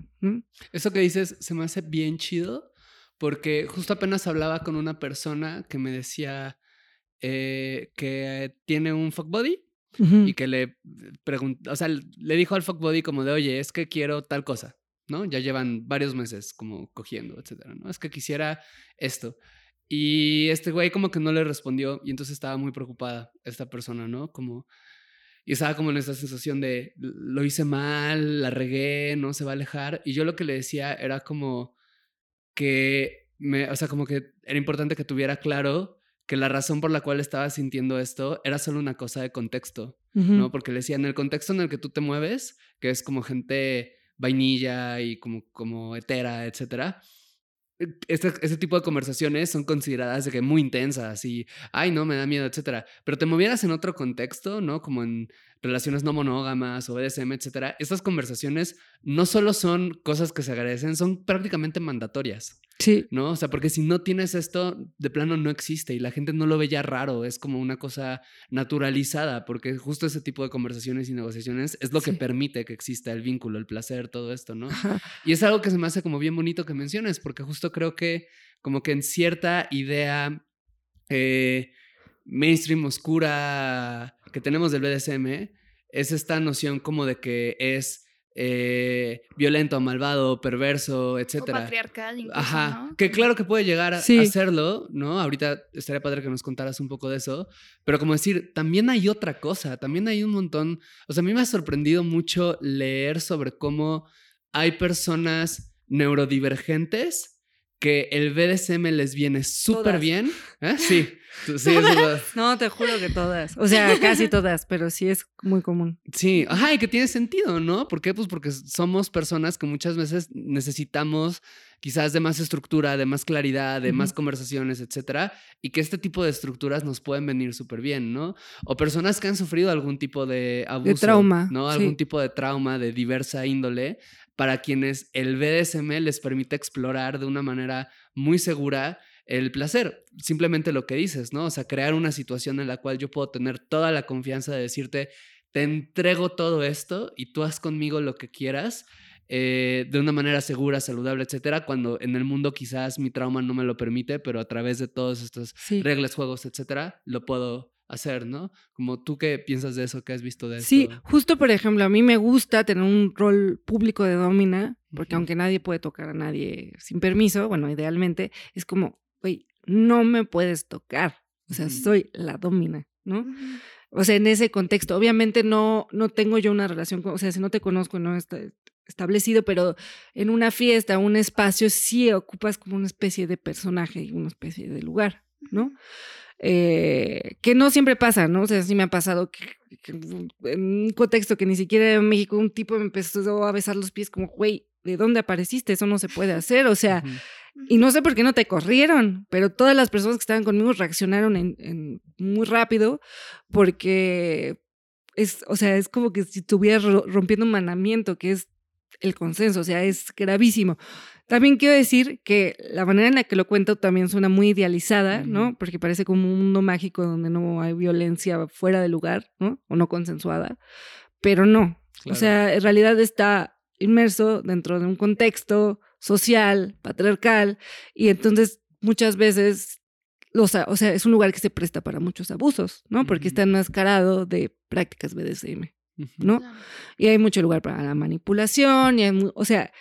Eso que dices se me hace bien chido porque justo apenas hablaba con una persona que me decía eh, que tiene un fuck body y que le preguntó, o sea, le dijo al fuckbody como de, oye, es que quiero tal cosa, ¿no? Ya llevan varios meses como cogiendo, etcétera, ¿no? Es que quisiera esto. Y este güey como que no le respondió y entonces estaba muy preocupada esta persona, ¿no? Como... Y estaba como en esta sensación de, lo hice mal, la regué, no se va a alejar. Y yo lo que le decía era como que, me, o sea, como que era importante que tuviera claro que la razón por la cual estaba sintiendo esto era solo una cosa de contexto, ¿no? Porque le decía, en el contexto en el que tú te mueves, que es como gente vainilla y como, como hetera, etcétera, este, este, tipo de conversaciones son consideradas de que muy intensas y, ay, no, me da miedo, etcétera. Pero te movieras en otro contexto, ¿no? Como en relaciones no monógamas o BDSM, etcétera. Estas conversaciones no solo son cosas que se agradecen, son prácticamente mandatorias. Sí. ¿No? O sea, porque si no tienes esto, de plano no existe y la gente no lo ve ya raro, es como una cosa naturalizada, porque justo ese tipo de conversaciones y negociaciones es lo que permite que exista el vínculo, el placer, todo esto, ¿no? Y es algo que se me hace como bien bonito que menciones, porque justo creo que como que en cierta idea eh, mainstream oscura que tenemos del BDSM, es esta noción como de que es eh, violento, malvado, perverso, etcétera. patriarcal, incluso, Ajá. Que claro que puede llegar a, hacerlo, ¿no? Ahorita estaría padre que nos contaras un poco de eso. Pero como decir, también hay otra cosa, también hay un montón. O sea, a mí me ha sorprendido mucho leer sobre cómo hay personas neurodivergentes que el BDSM les viene súper bien. ¿Eh? Sí. Sí, No, te juro que todas. O sea, casi todas, pero sí es muy común. Sí, ajá, y que tiene sentido, ¿no? ¿Por qué? Pues porque somos personas que muchas veces necesitamos quizás de más estructura, de más claridad, de más conversaciones, etcétera, y que este tipo de estructuras nos pueden venir súper bien, ¿no? O personas que han sufrido algún tipo de abuso. De trauma. ¿No? Algún tipo de trauma de diversa índole, para quienes el BDSM les permite explorar de una manera muy segura el placer, simplemente lo que dices, ¿no? O sea, crear una situación en la cual yo puedo tener toda la confianza de decirte, te entrego todo esto y tú haz conmigo lo que quieras. Eh, de una manera segura, saludable, etcétera, cuando en el mundo quizás mi trauma no me lo permite, pero a través de todas estas reglas, juegos, etcétera, lo puedo hacer, ¿no? Como tú qué piensas de eso, qué has visto de eso. Sí, justo por ejemplo, a mí me gusta tener un rol público de domina, porque aunque nadie puede tocar a nadie sin permiso, bueno, idealmente, es como, güey, no me puedes tocar, o sea, soy la domina, ¿no? O sea, en ese contexto, obviamente no, no tengo yo una relación, con, o sea, si no te conozco, no está, establecido, pero en una fiesta, un espacio, sí ocupas como una especie de personaje y una especie de lugar, ¿no? Eh, que no siempre pasa, ¿no? O sea, sí me ha pasado que, en un contexto que ni siquiera en México un tipo me empezó a besar los pies como, güey, ¿de dónde apareciste? Eso no se puede hacer, o sea, y no sé por qué no te corrieron, pero todas las personas que estaban conmigo reaccionaron en, muy rápido porque es, o sea, es como que si estuviera rompiendo un mandamiento que es el consenso, o sea, es gravísimo. También quiero decir que la manera en la que lo cuento también suena muy idealizada, ¿no? Porque parece como un mundo mágico donde no hay violencia fuera de lugar, ¿no? O no consensuada, pero no. O sea, en realidad está inmerso dentro de un contexto social, patriarcal, y entonces muchas veces, o sea, o sea es un lugar que se presta para muchos abusos, ¿no? Porque está enmascarado de prácticas BDSM. ¿no? Y hay mucho lugar para la manipulación, y o sea,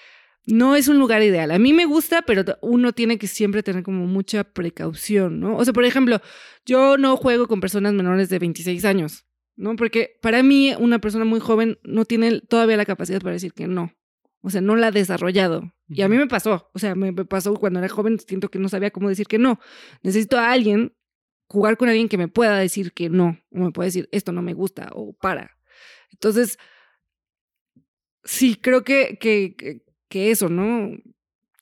no es un lugar ideal. A mí me gusta, pero uno tiene que siempre tener como mucha precaución, ¿no? O sea, por ejemplo, yo no juego con personas menores de 26 años, ¿no? Porque para mí una persona muy joven no tiene todavía la capacidad para decir que no. O sea, no la ha desarrollado. Y a mí me pasó. O sea, me pasó cuando era joven, siento que no sabía cómo decir que no. Necesito a alguien, jugar con alguien que me pueda decir que no. O me pueda decir, esto no me gusta, o para. Entonces, sí, creo que, que, que eso, ¿no?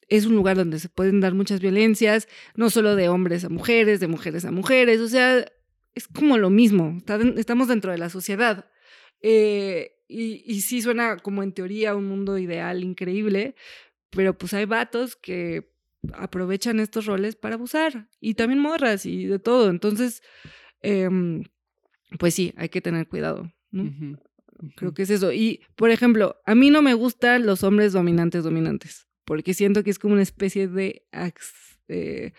Es un lugar donde se pueden dar muchas violencias, no solo de hombres a mujeres, de mujeres a mujeres, o sea, es como lo mismo, estamos dentro de la sociedad. Eh, y, sí suena como en teoría un mundo ideal increíble, pero pues hay vatos que aprovechan estos roles para abusar y también morras y de todo. Entonces, em, pues sí, hay que tener cuidado. Creo que es eso. Y, por ejemplo, a mí no me gustan los hombres dominantes dominantes, porque siento que es como una especie de eh,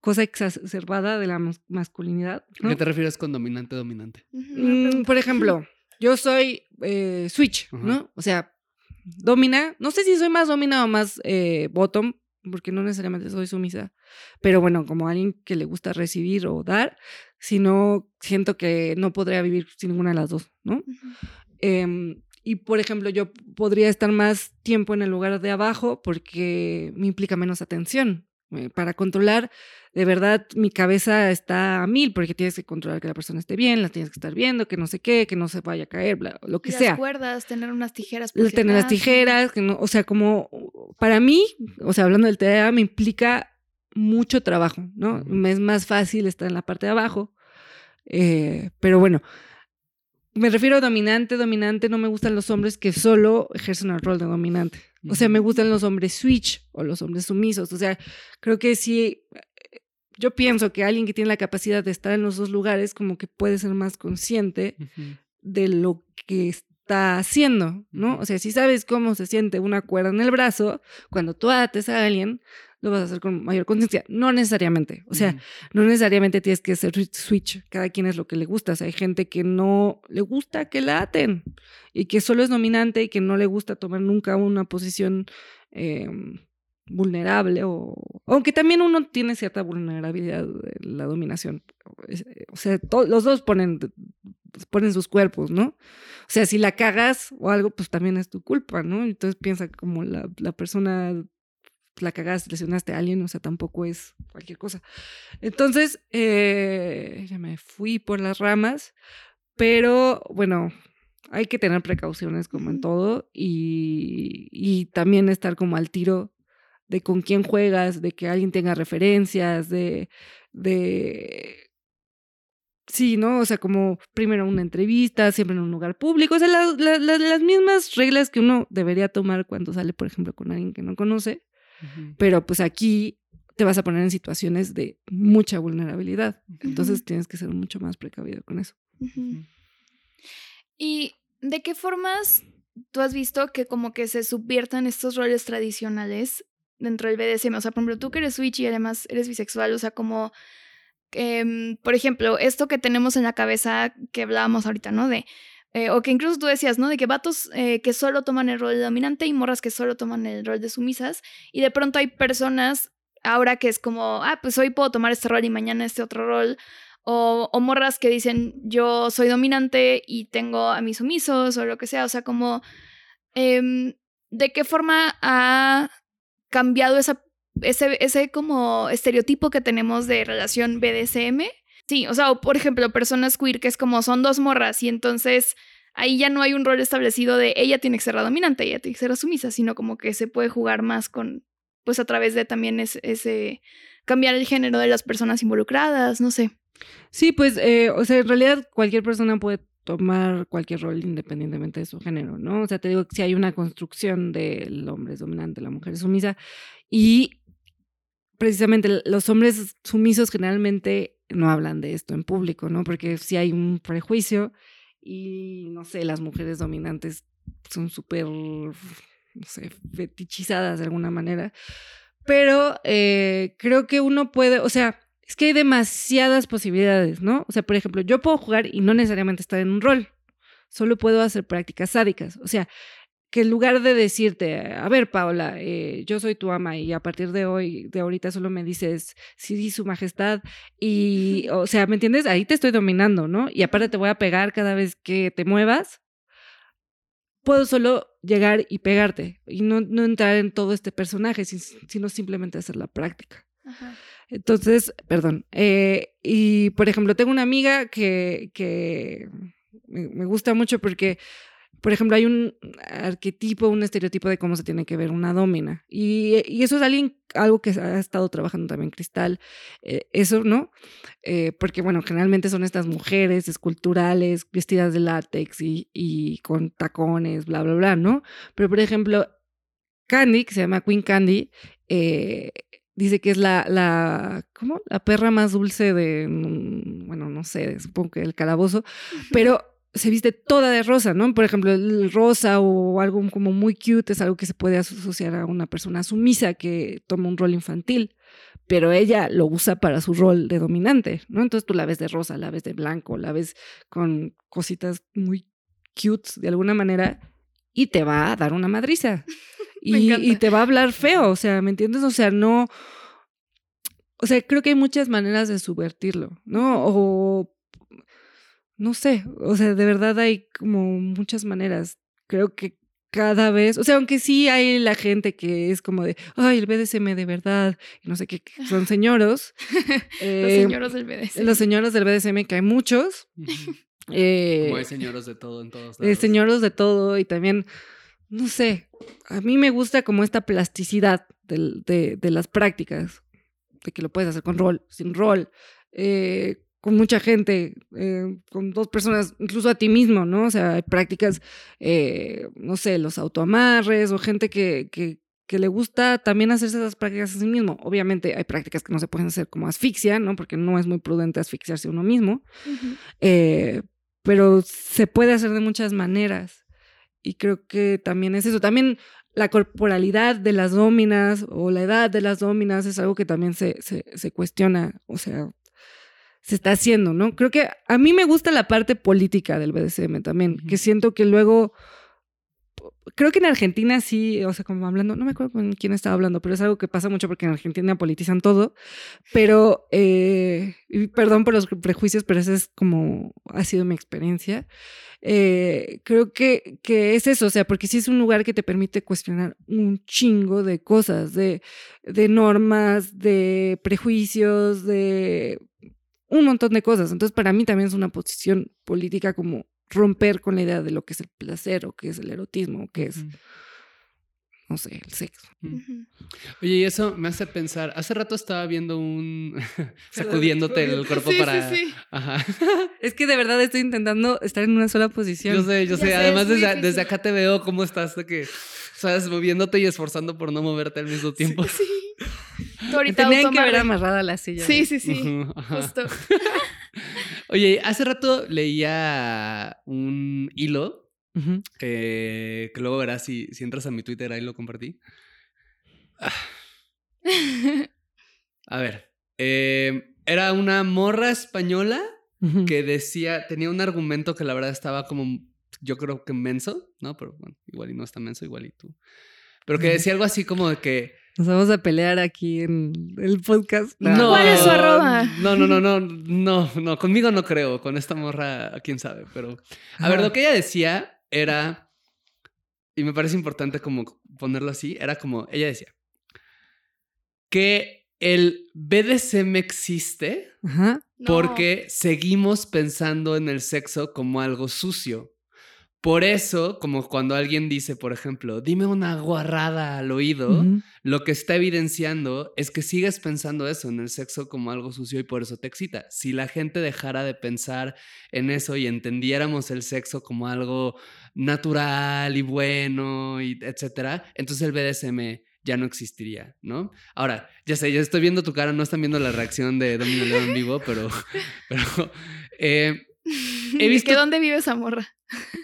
cosa exacerbada de la masculinidad. ¿A qué te refieres con dominante dominante? Mm, por ejemplo, yo soy eh, switch, ¿no? O sea, domina, no sé si soy más domina o más eh, bottom, porque no necesariamente soy sumisa, pero bueno, como alguien que le gusta recibir o dar, si no, siento que no podría vivir sin ninguna de las dos, ¿no? Em, y por ejemplo, yo podría estar más tiempo en el lugar de abajo porque me implica menos atención. Eh, para controlar, de verdad, mi cabeza está a mil porque tienes que controlar que la persona esté bien, la tienes que estar viendo, que no sé qué, que no se vaya a caer, lo que sea. Las cuerdas, tener unas tijeras. tener las tijeras, que no, o sea, como para mí, o sea, hablando del TDA, me implica mucho trabajo, ¿no? Me es más fácil estar en la parte de abajo. Eh, pero bueno, me refiero a dominante, dominante, no me gustan los hombres que solo ejercen el rol de dominante. O sea, me gustan los hombres switch o los hombres sumisos. O sea, creo que sí, yo pienso que alguien que tiene la capacidad de estar en los dos lugares como que puede ser más consciente de lo que está haciendo, ¿no? O sea, si sabes cómo se siente una cuerda en el brazo, cuando tú ates a alguien, lo vas a hacer con mayor conciencia. No necesariamente. O sea, no necesariamente tienes que hacer switch. Cada quien es lo que le gusta. O sea, hay gente que no le gusta que la aten y que solo es dominante y que no le gusta tomar nunca una posición em, vulnerable o aunque también uno tiene cierta vulnerabilidad en la dominación o sea los dos ponen ponen sus cuerpos no o sea si la cagas o algo pues también es tu culpa no entonces piensa como la, la persona la cagaste, lesionaste a alguien, o sea, tampoco es cualquier cosa. Entonces, eh, ya me fui por las ramas, pero bueno, hay que tener precauciones como en todo y, y también estar como al tiro de con quién juegas, de que alguien tenga referencias, de, de Sí, ¿no? O sea, como primero una entrevista, siempre en un lugar público, o sea, las mismas reglas que uno debería tomar cuando sale, por ejemplo, con alguien que no conoce. Pero pues aquí te vas a poner en situaciones de mucha vulnerabilidad. Entonces tienes que ser mucho más precavido con eso. ¿Y de qué formas tú has visto que como que se subviertan estos roles tradicionales dentro del BDSM? O sea, por ejemplo, tú que eres switch y además eres bisexual, o sea, como, em, por ejemplo, esto que tenemos en la cabeza que hablábamos ahorita, ¿no? De, eh, o que incluso tú decías, ¿no? De que vatos eh, que solo toman el rol de dominante y morras que solo toman el rol de sumisas. Y de pronto hay personas ahora que es como, ah, pues hoy puedo tomar este rol y mañana este otro rol. O, o, morras que dicen, yo soy dominante y tengo a mis sumisos o lo que sea. O sea, como, eh, ¿de qué forma ha cambiado esa, ese, ese como estereotipo que tenemos de relación BDSM? Sí, o sea, o por ejemplo, personas queer que es como son dos morras y entonces ahí ya no hay un rol establecido de ella tiene que ser la dominante, ella tiene que ser la sumisa, sino como que se puede jugar más con, pues a través de también ese, ese cambiar el género de las personas involucradas, no sé. Sí, pues, eh, o sea, en realidad cualquier persona puede tomar cualquier rol independientemente de su género, ¿no? O sea, te digo que si hay una construcción del hombre es dominante, la mujer es sumisa, y precisamente los hombres sumisos generalmente no hablan de esto en público, ¿no? Porque si hay un prejuicio y, no sé, las mujeres dominantes son súper, fetichizadas de alguna manera, pero eh, creo que uno puede, o sea, es que hay demasiadas posibilidades, ¿no? O sea, por ejemplo, yo puedo jugar y no necesariamente estar en un rol, solo puedo hacer prácticas sádicas. O sea, que en lugar de decirte, a ver, Paula, eh, yo soy tu ama y a partir de hoy, de ahorita solo me dices, sí, su majestad, y, o sea, ¿me entiendes? Ahí te estoy dominando, ¿no? Y aparte te voy a pegar cada vez que te muevas. Puedo solo llegar y pegarte y no, no entrar en todo este personaje, sino simplemente hacer la práctica. Ajá. Entonces, perdón. Eh, y por ejemplo, tengo una amiga que, que me gusta mucho porque, por ejemplo, hay un arquetipo, un estereotipo de cómo se tiene que ver una domina. Y, y eso es alguien, algo que ha estado trabajando también Cristal. Eh, eso, ¿no? Eh, porque, bueno, generalmente son estas mujeres esculturales, vestidas de látex y, y con tacones, bla, bla, bla, ¿no? Pero, por ejemplo, Candy, que se llama Queen Candy, eh, dice que es la, la, ¿cómo? La perra más dulce de, mm, bueno, no sé, supongo que el calabozo, pero se viste toda de rosa, ¿no? Por ejemplo, el rosa o algo como muy cute es algo que se puede asociar a una persona sumisa que toma un rol infantil, pero ella lo usa para su rol de dominante, ¿no? Entonces tú la ves de rosa, la ves de blanco, la ves con cositas muy cute de alguna manera y te va a dar una madriza. y, te va a hablar feo, o sea, ¿me entiendes? O sea, no, o sea, creo que hay muchas maneras de subvertirlo, ¿no? O, no sé, o sea, de verdad hay como muchas maneras. Creo que cada vez, o sea, aunque sí hay la gente que es como de, ay, el BDSM de verdad, y no sé qué, son señoros. eh, los señoros del BDSM. Los señoros del BDSM, que hay muchos. eh, como hay señoros de todo en todos lados. señoros de todo y también no sé, a mí me gusta como esta plasticidad de, de, las prácticas, de que lo puedes hacer con rol, sin rol, eh, con mucha gente, eh, con dos personas, incluso a ti mismo, ¿no? O sea, hay prácticas, eh, no sé, los autoamarres o gente que, que, que, le gusta también hacerse esas prácticas a sí mismo. Obviamente hay prácticas que no se pueden hacer como asfixia, ¿no? Porque no es muy prudente asfixiarse uno mismo, pero se puede hacer de muchas maneras. Y creo que también es eso. También la corporalidad de las dominas o la edad de las dominas es algo que también se, se, se cuestiona, o sea, se está haciendo, ¿no? Creo que a mí me gusta la parte política del BDSM también, que siento que luego creo que en Argentina sí, o sea, como hablando, no me acuerdo con quién estaba hablando, pero es algo que pasa mucho porque en Argentina politizan todo, pero, eh, perdón por los prejuicios, pero esa es como ha sido mi experiencia. Eh, creo que, que es eso, o sea, porque sí es un lugar que te permite cuestionar un chingo de cosas, de, de normas, de prejuicios, de un montón de cosas. Entonces, para mí también es una posición política como romper con la idea de lo que es el placer o qué es el erotismo o qué es, no sé, el sexo. Oye, y eso me hace pensar, hace rato estaba viendo un sacudiéndote el cuerpo para... Sí, sí. Ajá. Es que de verdad estoy intentando estar en una sola posición. Yo sé, yo sé. Además, desde, desde, acá te veo cómo estás, de que, sabes, moviéndote y esforzando por no moverte al mismo tiempo. Sí. Tú ahorita Tenían que ver amarrada la silla. Sí, sí, sí. Justo. Oye, hace rato leía un hilo que luego verás si, si entras a mi Twitter, ahí lo compartí. Ah. A ver, eh, era una morra española que decía, tenía un argumento que la verdad estaba como, yo creo que menso, ¿no? Pero bueno, igual y no está menso, igual y tú. Pero que decía algo así como de que... Nos vamos a pelear aquí en el podcast. No, ¿Cuál es su arroba? No, no, no, no, no, no, conmigo no creo, con esta morra, quién sabe, pero... A ver, lo que ella decía era, y me parece importante como ponerlo así, era como, ella decía, que el BDSM existe porque seguimos pensando en el sexo como algo sucio. Por eso, como cuando alguien dice, por ejemplo, dime una guarrada al oído, lo que está evidenciando es que sigues pensando eso, en el sexo como algo sucio y por eso te excita. Si la gente dejara de pensar en eso y entendiéramos el sexo como algo natural y bueno, y etcétera, entonces el BDSM ya no existiría, ¿no? Ahora, ya sé, ya estoy viendo tu cara, no están viendo la reacción de Domino León en vivo, pero, pero eh, he visto... ¿Que dónde vive esa morra?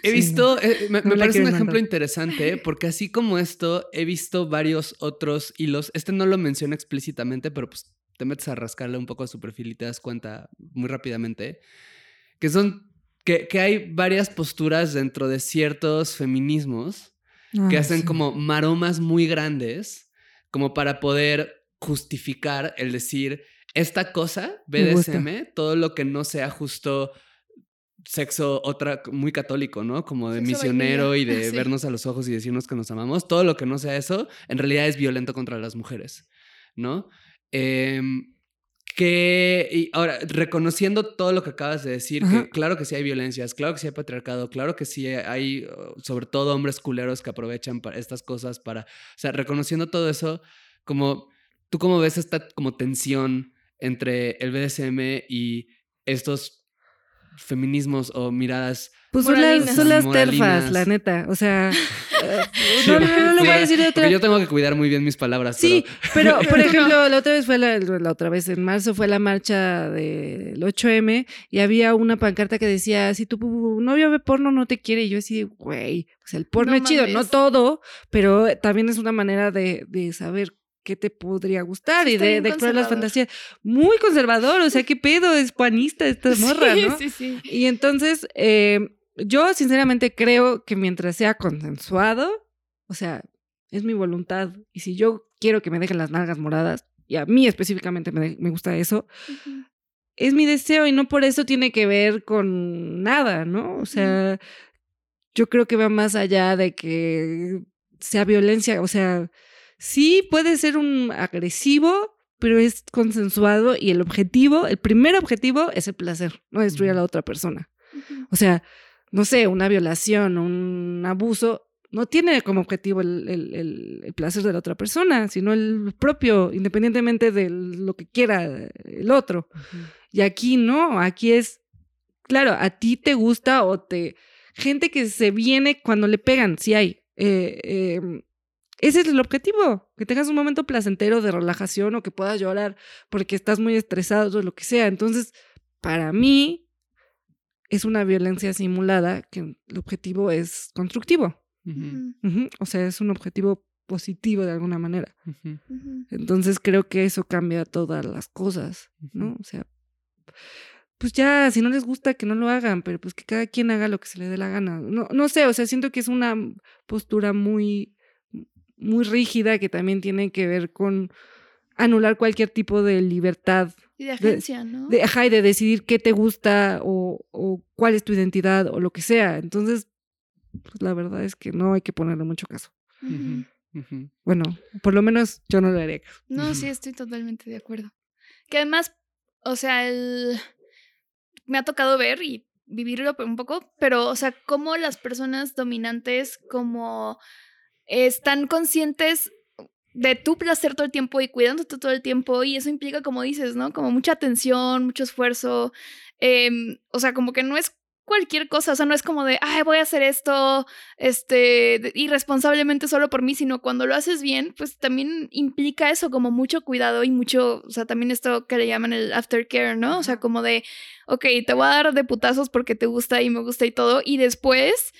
He visto, eh, me, parece un ejemplo interesante, porque así como esto, he visto varios otros hilos. Este no lo menciona explícitamente, pero pues te metes a rascarle un poco a su perfil y te das cuenta muy rápidamente, que son, que, que hay varias posturas dentro de ciertos feminismos que hacen como maromas muy grandes, como para poder justificar el decir, esta cosa, BDSM, todo lo que no sea justo sexo otra muy católico, ¿no? Como de misionero y de vernos a los ojos y decirnos que nos amamos, todo lo que no sea eso, en realidad es violento contra las mujeres, ¿no? Eh, que, y ahora, reconociendo todo lo que acabas de decir, que claro que sí hay violencias, claro que sí hay patriarcado, claro que sí hay, uh, sobre todo, hombres culeros que aprovechan para estas cosas para, o sea, reconociendo todo eso, como, ¿tú cómo ves esta como tensión entre el BDSM y estos feminismos o miradas pues son las, son las terfas, la neta. O sea, eh, no, no, no, lo voy a decir de otra. Yo tengo que cuidar muy bien mis palabras. Sí, pero, por ejemplo, la otra vez fue la, la, otra vez en marzo fue la marcha del 8M y había una pancarta que decía, si tu novio ve porno no te quiere. Y yo así, güey, o sea, el porno es chido, no todo, pero también es una manera de, de saber qué te podría gustar y de, de explorar las fantasías. Muy conservador, o sea, qué pedo, es panista esta morra, ¿no? Sí, sí. Y entonces, eh, yo sinceramente creo que mientras sea consensuado, o sea, es mi voluntad. Y si yo quiero que me dejen las nalgas moradas, y a mí específicamente me, me gusta eso, es mi deseo y no por eso tiene que ver con nada, ¿no? O sea, yo creo que va más allá de que sea violencia, o sea, sí puede ser un agresivo, pero es consensuado y el objetivo, el primer objetivo es el placer, no destruir a la otra persona. O sea, no sé, una violación, un abuso, no tiene como objetivo el, el, placer de la otra persona, sino el propio, independientemente de lo que quiera el otro. Y aquí no, aquí es, claro, a ti te gusta o te... Gente que se viene cuando le pegan, si hay. Eh, em, ese es el objetivo, que tengas un momento placentero de relajación o que puedas llorar porque estás muy estresado o lo que sea. Entonces, para mí, es una violencia simulada que el objetivo es constructivo. O sea, es un objetivo positivo de alguna manera. Entonces creo que eso cambia todas las cosas, ¿no? O sea, pues ya, si no les gusta, que no lo hagan, pero pues que cada quien haga lo que se le dé la gana. No, no sé, o sea, siento que es una postura muy, muy rígida que también tiene que ver con anular cualquier tipo de libertad y de agencia, ¿no? De, ajá, y de decidir qué te gusta o, o, cuál es tu identidad o lo que sea. Entonces, pues la verdad es que no hay que ponerle mucho caso. Bueno, por lo menos yo no haría caso. No, sí, estoy totalmente de acuerdo. Que además, o sea, el... me ha tocado ver y vivirlo un poco, pero, o sea, cómo las personas dominantes como están conscientes de tu placer todo el tiempo y cuidándote todo el tiempo y eso implica, como dices, ¿no? Como mucha atención, mucho esfuerzo. Em, o sea, como que no es cualquier cosa, o sea, no es como de, ay, voy a hacer esto, este, irresponsablemente solo por mí, sino cuando lo haces bien, pues también implica eso, como mucho cuidado y mucho, o sea, también esto que le llaman el aftercare, ¿no? O sea, como de, ok, te voy a dar de putazos porque te gusta y me gusta y todo, y después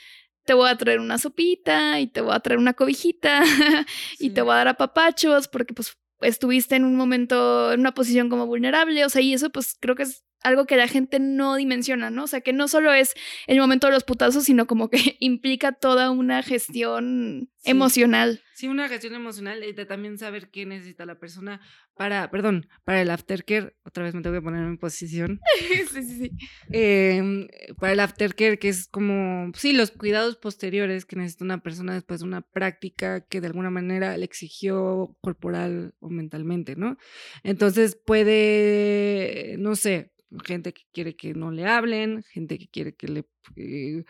te voy a traer una sopita y te voy a traer una cobijita y te voy a dar apapachos porque pues estuviste en un momento, en una posición como vulnerable, o sea, y eso pues creo que es algo que la gente no dimensiona, ¿no? O sea, que no solo es el momento de los putazos, sino como que implica toda una gestión emocional. Sí, una gestión emocional y de también saber qué necesita la persona para, perdón, para el aftercare. Otra vez me tengo que poner en posición. sí, sí, sí. Em, para el aftercare, que es como, sí, los cuidados posteriores que necesita una persona después de una práctica que de alguna manera le exigió corporal o mentalmente, ¿no? Entonces puede, no sé, gente que quiere que no le hablen, gente que quiere que le, eh,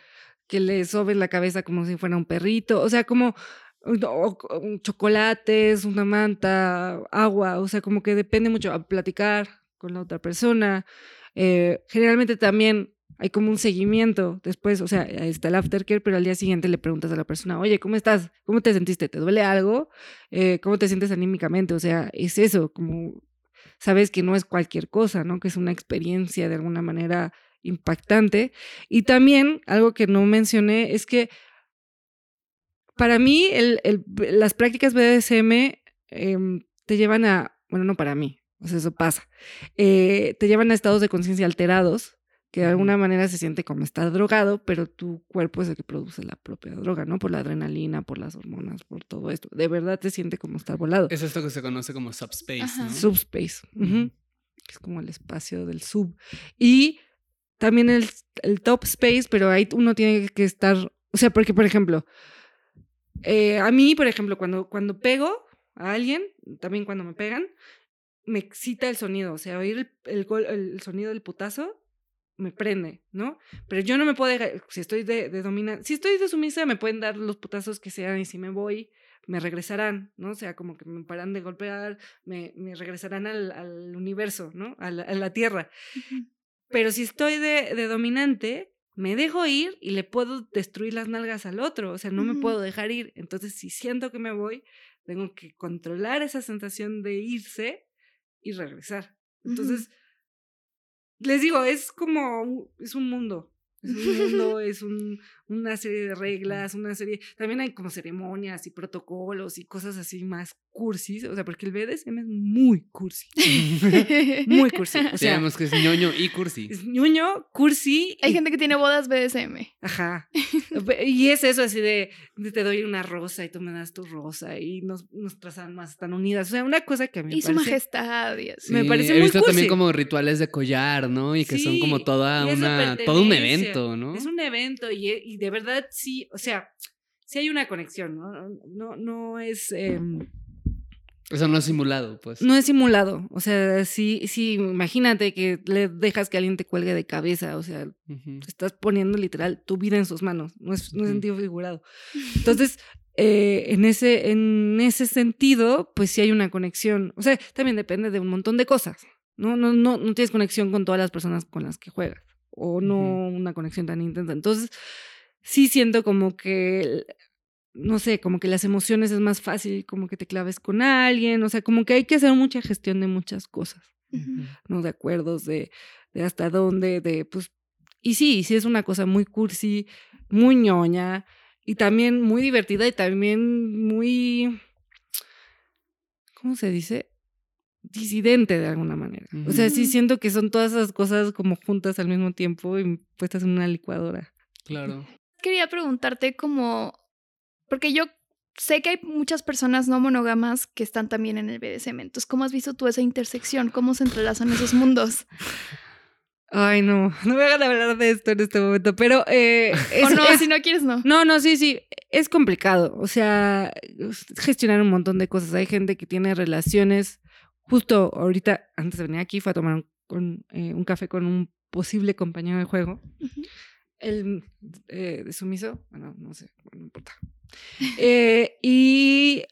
que le soben la cabeza como si fuera un perrito, o sea, como chocolates, una manta, agua, o sea, como que depende mucho a platicar con la otra persona. Eh, generalmente también hay como un seguimiento después, o sea, está el aftercare, pero al día siguiente le preguntas a la persona, oye, ¿cómo estás? ¿Cómo te sentiste? ¿Te duele algo? Eh, ¿Cómo te sientes anímicamente? O sea, es eso, como sabes que no es cualquier cosa, ¿no? Que es una experiencia de alguna manera impactante. Y también algo que no mencioné es que para mí el, las prácticas BDSM em, te llevan a, bueno, no para mí, o sea, eso pasa, eh, te llevan a estados de conciencia alterados que de alguna manera se siente como estar drogado, pero tu cuerpo es el que produce la propia droga, ¿no? Por la adrenalina, por las hormonas, por todo esto. De verdad te siente como estar volado. Es esto que se conoce como subspace, ¿no? Subspace. Es como el espacio del sub. Y también el, el, top space, pero ahí uno tiene que estar, o sea, porque, por ejemplo, eh, a mí, por ejemplo, cuando, cuando pego a alguien, también cuando me pegan, me excita el sonido, o sea, oír el, el, el sonido del putazo me prende, ¿no? Pero yo no me puedo dejar, si estoy de, de si estoy de sumisa, me pueden dar los putazos que sean y si me voy, me regresarán, ¿no? O sea, como que me paran de golpear, me, me regresarán al, al, universo, ¿no? A la, a la tierra. Pero si estoy de, de, dominante, me dejo ir y le puedo destruir las nalgas al otro, o sea, no me puedo dejar ir. Entonces, si siento que me voy, tengo que controlar esa sensación de irse y regresar. Entonces, les digo, es como, es un mundo. Es un mundo, es un, una serie de reglas, una serie. También hay como ceremonias y protocolos y cosas así más cursis. O sea, porque el BDSM es muy cursi. muy cursi. O sea, Digamos que es ñoño y cursi. Es ñoño, cursi. Hay gente que tiene bodas BDSM. Ajá. y es eso así de, te doy una rosa y tú me das tu rosa y nos, nuestras almas están unidas. O sea, una cosa que a mí me y su majestad y así. me parece he muy visto cursi. también como rituales de collar, ¿no? Y que son como toda y una, todo un evento, ¿no? Es un evento y, y, de verdad sí, o sea, sí hay una conexión, ¿no? No, no es... Eh, eso no es simulado, pues. No es simulado. O sea, sí, sí, imagínate que le dejas que alguien te cuelgue de cabeza. O sea, uh -huh. estás poniendo literal tu vida en sus manos. No es, no es sentido figurado. Entonces, eh, en, ese, en ese sentido, pues sí hay una conexión. O sea, también depende de un montón de cosas. No, no, no, no tienes conexión con todas las personas con las que juegas. O no uh -huh. una conexión tan intensa. Entonces, sí siento como que no sé, como que las emociones es más fácil, como que te claves con alguien, o sea, como que hay que hacer mucha gestión de muchas cosas, uh -huh. ¿no? De acuerdos, de, de, hasta dónde, de, pues, y sí, sí es una cosa muy cursi, muy ñoña, y también muy divertida y también muy, ¿cómo se dice? disidente de alguna manera. Uh -huh. O sea, sí siento que son todas esas cosas como juntas al mismo tiempo y puestas en una licuadora. Claro. Quería preguntarte como porque yo sé que hay muchas personas no monógamas que están también en el BDSM. Entonces, ¿cómo has visto tú esa intersección? ¿Cómo se entrelazan esos mundos? Ay, no, no me hagan hablar de esto en este momento, pero... Eh, es, o no, es, si no quieres, no. No, no, sí, sí, es complicado. O sea, gestionar un montón de cosas. Hay gente que tiene relaciones, justo ahorita, antes de venir aquí, fue a tomar un, con, eh, un café con un posible compañero de juego. Uh -huh. El eh, de sumiso, bueno, no sé, no importa. Eh, y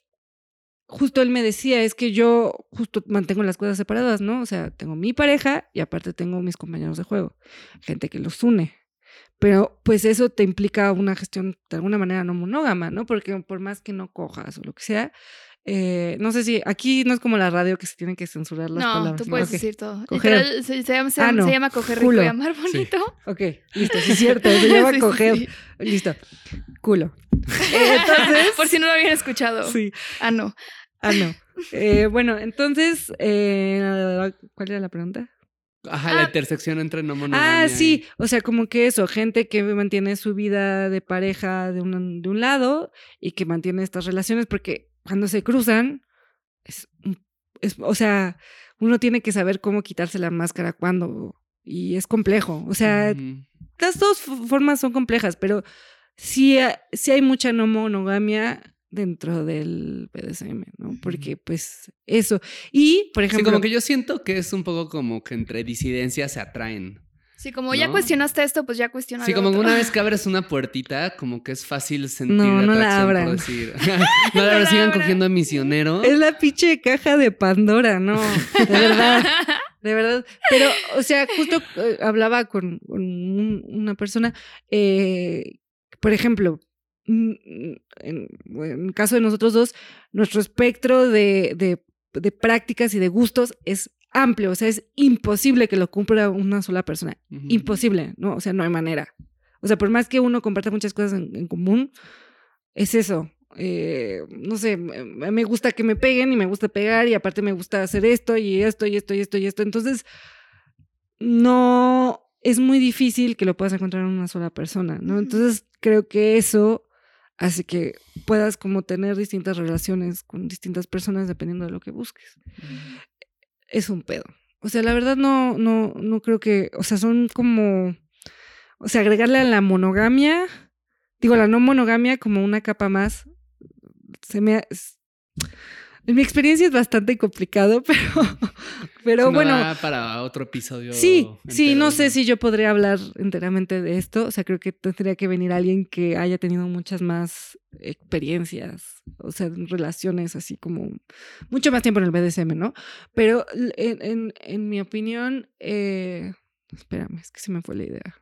justo él me decía, es que yo justo mantengo las cosas separadas, ¿no? O sea, tengo mi pareja y aparte tengo mis compañeros de juego, gente que los une. Pero pues eso te implica una gestión de alguna manera no monógama, ¿no? Porque por más que no cojas o lo que sea, eh, no sé si aquí no es como la radio que se tienen que censurar las no, palabras. tú puedes decir todo. Coger. Se, se llama, se, Ah, no. se llama coger rico Culo. y amar bonito. Ok, listo, sí es cierto, se llama Sí, coger. sí. Listo, culo. Eh, entonces, Por si no lo habían escuchado. sí, Ah, no. ah, no. Eh, bueno, entonces, eh, ¿cuál era la pregunta? Ajá, la Ah. intersección entre no monogamia Ah, sí, y- o sea, como que eso, gente que mantiene su vida de pareja de un, de un lado y que mantiene estas relaciones, porque cuando se cruzan, es, es, o sea, uno tiene que saber cómo quitarse la máscara cuando, y es complejo, o sea, las dos formas son complejas, pero sí, ha- sí hay mucha no monogamia dentro del BDSM, ¿no? Porque pues eso. Y, por Sí, ejemplo, como que yo siento que es un poco como que entre disidencias se atraen. Sí, como ya cuestionaste esto, pues ya cuestiona Sí, como otro. una vez que abres una puertita, como que es fácil sentir No, no la atracción abran. por decir. no la abran, la sigan abran. cogiendo a misionero. es la pinche caja de Pandora, no, de verdad. De verdad. Pero, o sea, justo eh, hablaba con, con un- una persona, eh, por ejemplo, mm, en, en el caso de nosotros dos, nuestro espectro de, de, de prácticas y de gustos es amplio, o sea, es imposible que lo cumpla una sola persona. Imposible, ¿no? O sea, no hay manera. O sea, por más que uno comparta muchas cosas en, en común, es eso. Eh, no sé, me, gusta que me peguen y me gusta pegar y aparte me gusta hacer esto y esto y esto y esto y esto. Entonces, no es muy difícil que lo puedas encontrar en una sola persona, ¿no? Entonces, creo que eso hace que puedas como tener distintas relaciones con distintas personas dependiendo de lo que busques es un pedo. O sea, la verdad no, no, no creo que, o sea, son como, o sea, agregarle a la monogamia, digo, la no monogamia como una capa más, se me, es- en mi experiencia es bastante complicado, pero, pero no bueno, para otro episodio. Sí, sí, no sé si yo podría hablar enteramente de esto. O sea, creo que tendría que venir alguien que haya tenido muchas más experiencias, o sea, relaciones así como mucho más tiempo en el BDSM, ¿no? Pero en, en, en mi opinión, eh, espérame, es que se me fue la idea.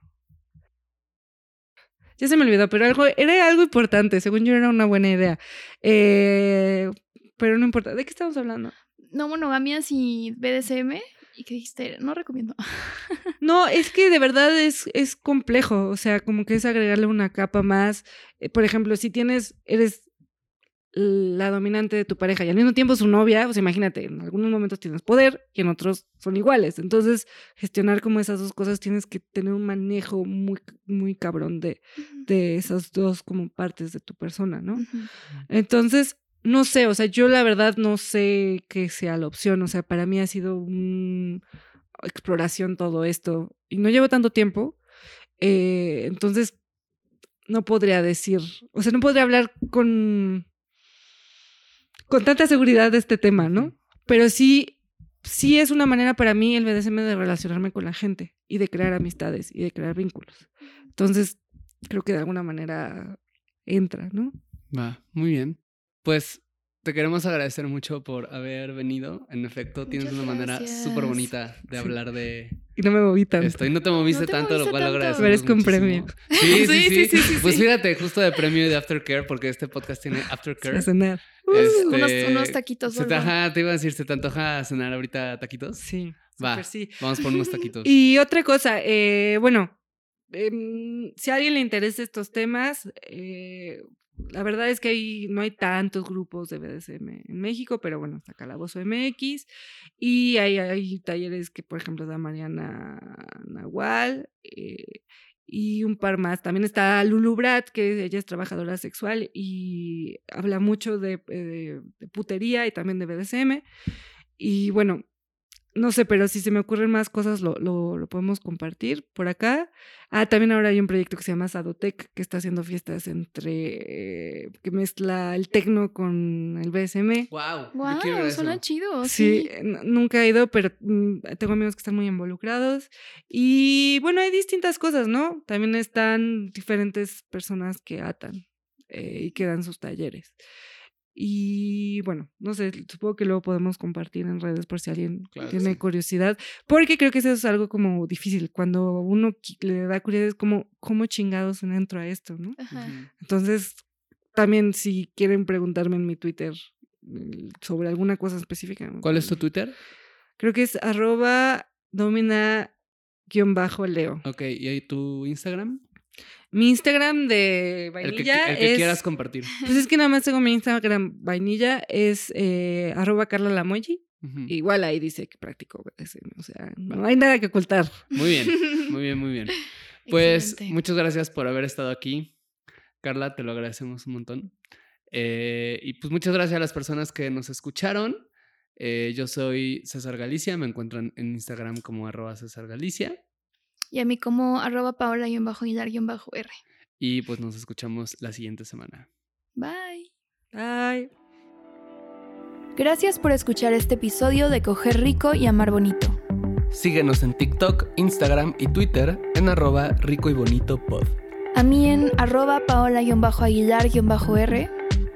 Ya se me olvidó, pero algo, era algo importante, según yo era una buena idea. Eh, pero no importa, ¿de qué estamos hablando? No monogamias y BDSM. ¿Y qué dijiste? No recomiendo. No, es que de verdad es, es complejo, o sea, como que es agregarle una capa más. Eh, por ejemplo, si tienes, eres la dominante de tu pareja y al mismo tiempo su novia, pues imagínate, en algunos momentos tienes poder y en otros son iguales. Entonces, gestionar como esas dos cosas tienes que tener un manejo muy, muy cabrón de, de esas dos como partes de tu persona, ¿no? Entonces, no sé, o sea, yo la verdad no sé qué sea la opción, o sea, para mí ha sido una exploración todo esto y no llevo tanto tiempo, eh, entonces no podría decir, o sea, no podría hablar con, con tanta seguridad de este tema, ¿no? Pero sí, sí es una manera para mí el BDSM de relacionarme con la gente y de crear amistades y de crear vínculos. Entonces, creo que de alguna manera entra, ¿no? Va, muy bien. Pues te queremos agradecer mucho por haber venido. En efecto, tienes Muchas una manera súper bonita de hablar de Y no me moví tanto. esto. Y no te moviste No te tanto, lo moviste cual tanto. agradecemos Merezco un premio. Sí, sí, Sí, sí. sí, Pues fíjate, justo de premio y de aftercare, porque este podcast tiene aftercare. A cenar. Este, unos, unos taquitos. se te, porfa. ajá, te iba a decir, ¿se te antoja cenar ahorita taquitos? Sí. Va. sí. Vamos por unos taquitos. Y otra cosa, eh, bueno, em, si a alguien le interesa estos temas, eh, la verdad es que hay, no hay tantos grupos de BDSM en México, pero bueno, está Calabozo MX y hay, talleres que, por ejemplo, da Mariana Nahual eh, y un par más. También está Lulu Brat, que ella es trabajadora sexual y habla mucho de, eh, de putería y también de BDSM. Y bueno, no sé, pero si se me ocurren más cosas, lo, lo, lo podemos compartir por acá. Ah, también ahora hay un proyecto que se llama Sadotec, que está haciendo fiestas entre. eh, que mezcla el tecno con el BSM. Wow, Wow, suena chido. Sí, nunca he ido, pero mm, tengo amigos que están muy involucrados. Y bueno, hay distintas cosas, ¿no? También están diferentes personas que atan eh, y que dan sus talleres. Y bueno, no sé, supongo que luego podemos compartir en redes por si alguien tiene curiosidad, porque creo que eso es algo como difícil. Cuando uno le da curiosidad, es como, ¿cómo chingados entro a esto? ¿no? Entonces, también si quieren preguntarme en mi Twitter mm, sobre alguna cosa específica. ¿Cuál es tu Twitter? Creo que es arroba domina-leo. Ok, ¿y tu Instagram? Mi Instagram de vainilla el que, quieras compartir. Pues es que nada más tengo mi Instagram vainilla, es eh, arroba Carla Lamoyi. Igual ahí dice que practico o sea, no hay nada que ocultar. Muy bien, muy bien, muy bien. Pues muchas gracias por haber estado aquí. Carla, te lo agradecemos un montón. Eh, y pues muchas gracias a las personas que nos escucharon. Eh, yo soy César Galicia, me encuentran en Instagram como arroba César Galicia. Y a mí como arroba paola-hilar-r. Y pues nos escuchamos la siguiente semana. Bye. Bye. Gracias por escuchar este episodio de Coger Rico y Amar Bonito. Síguenos en TikTok, Instagram y Twitter en arroba rico y bonito pod. A mí en arroba paola-aguilar-r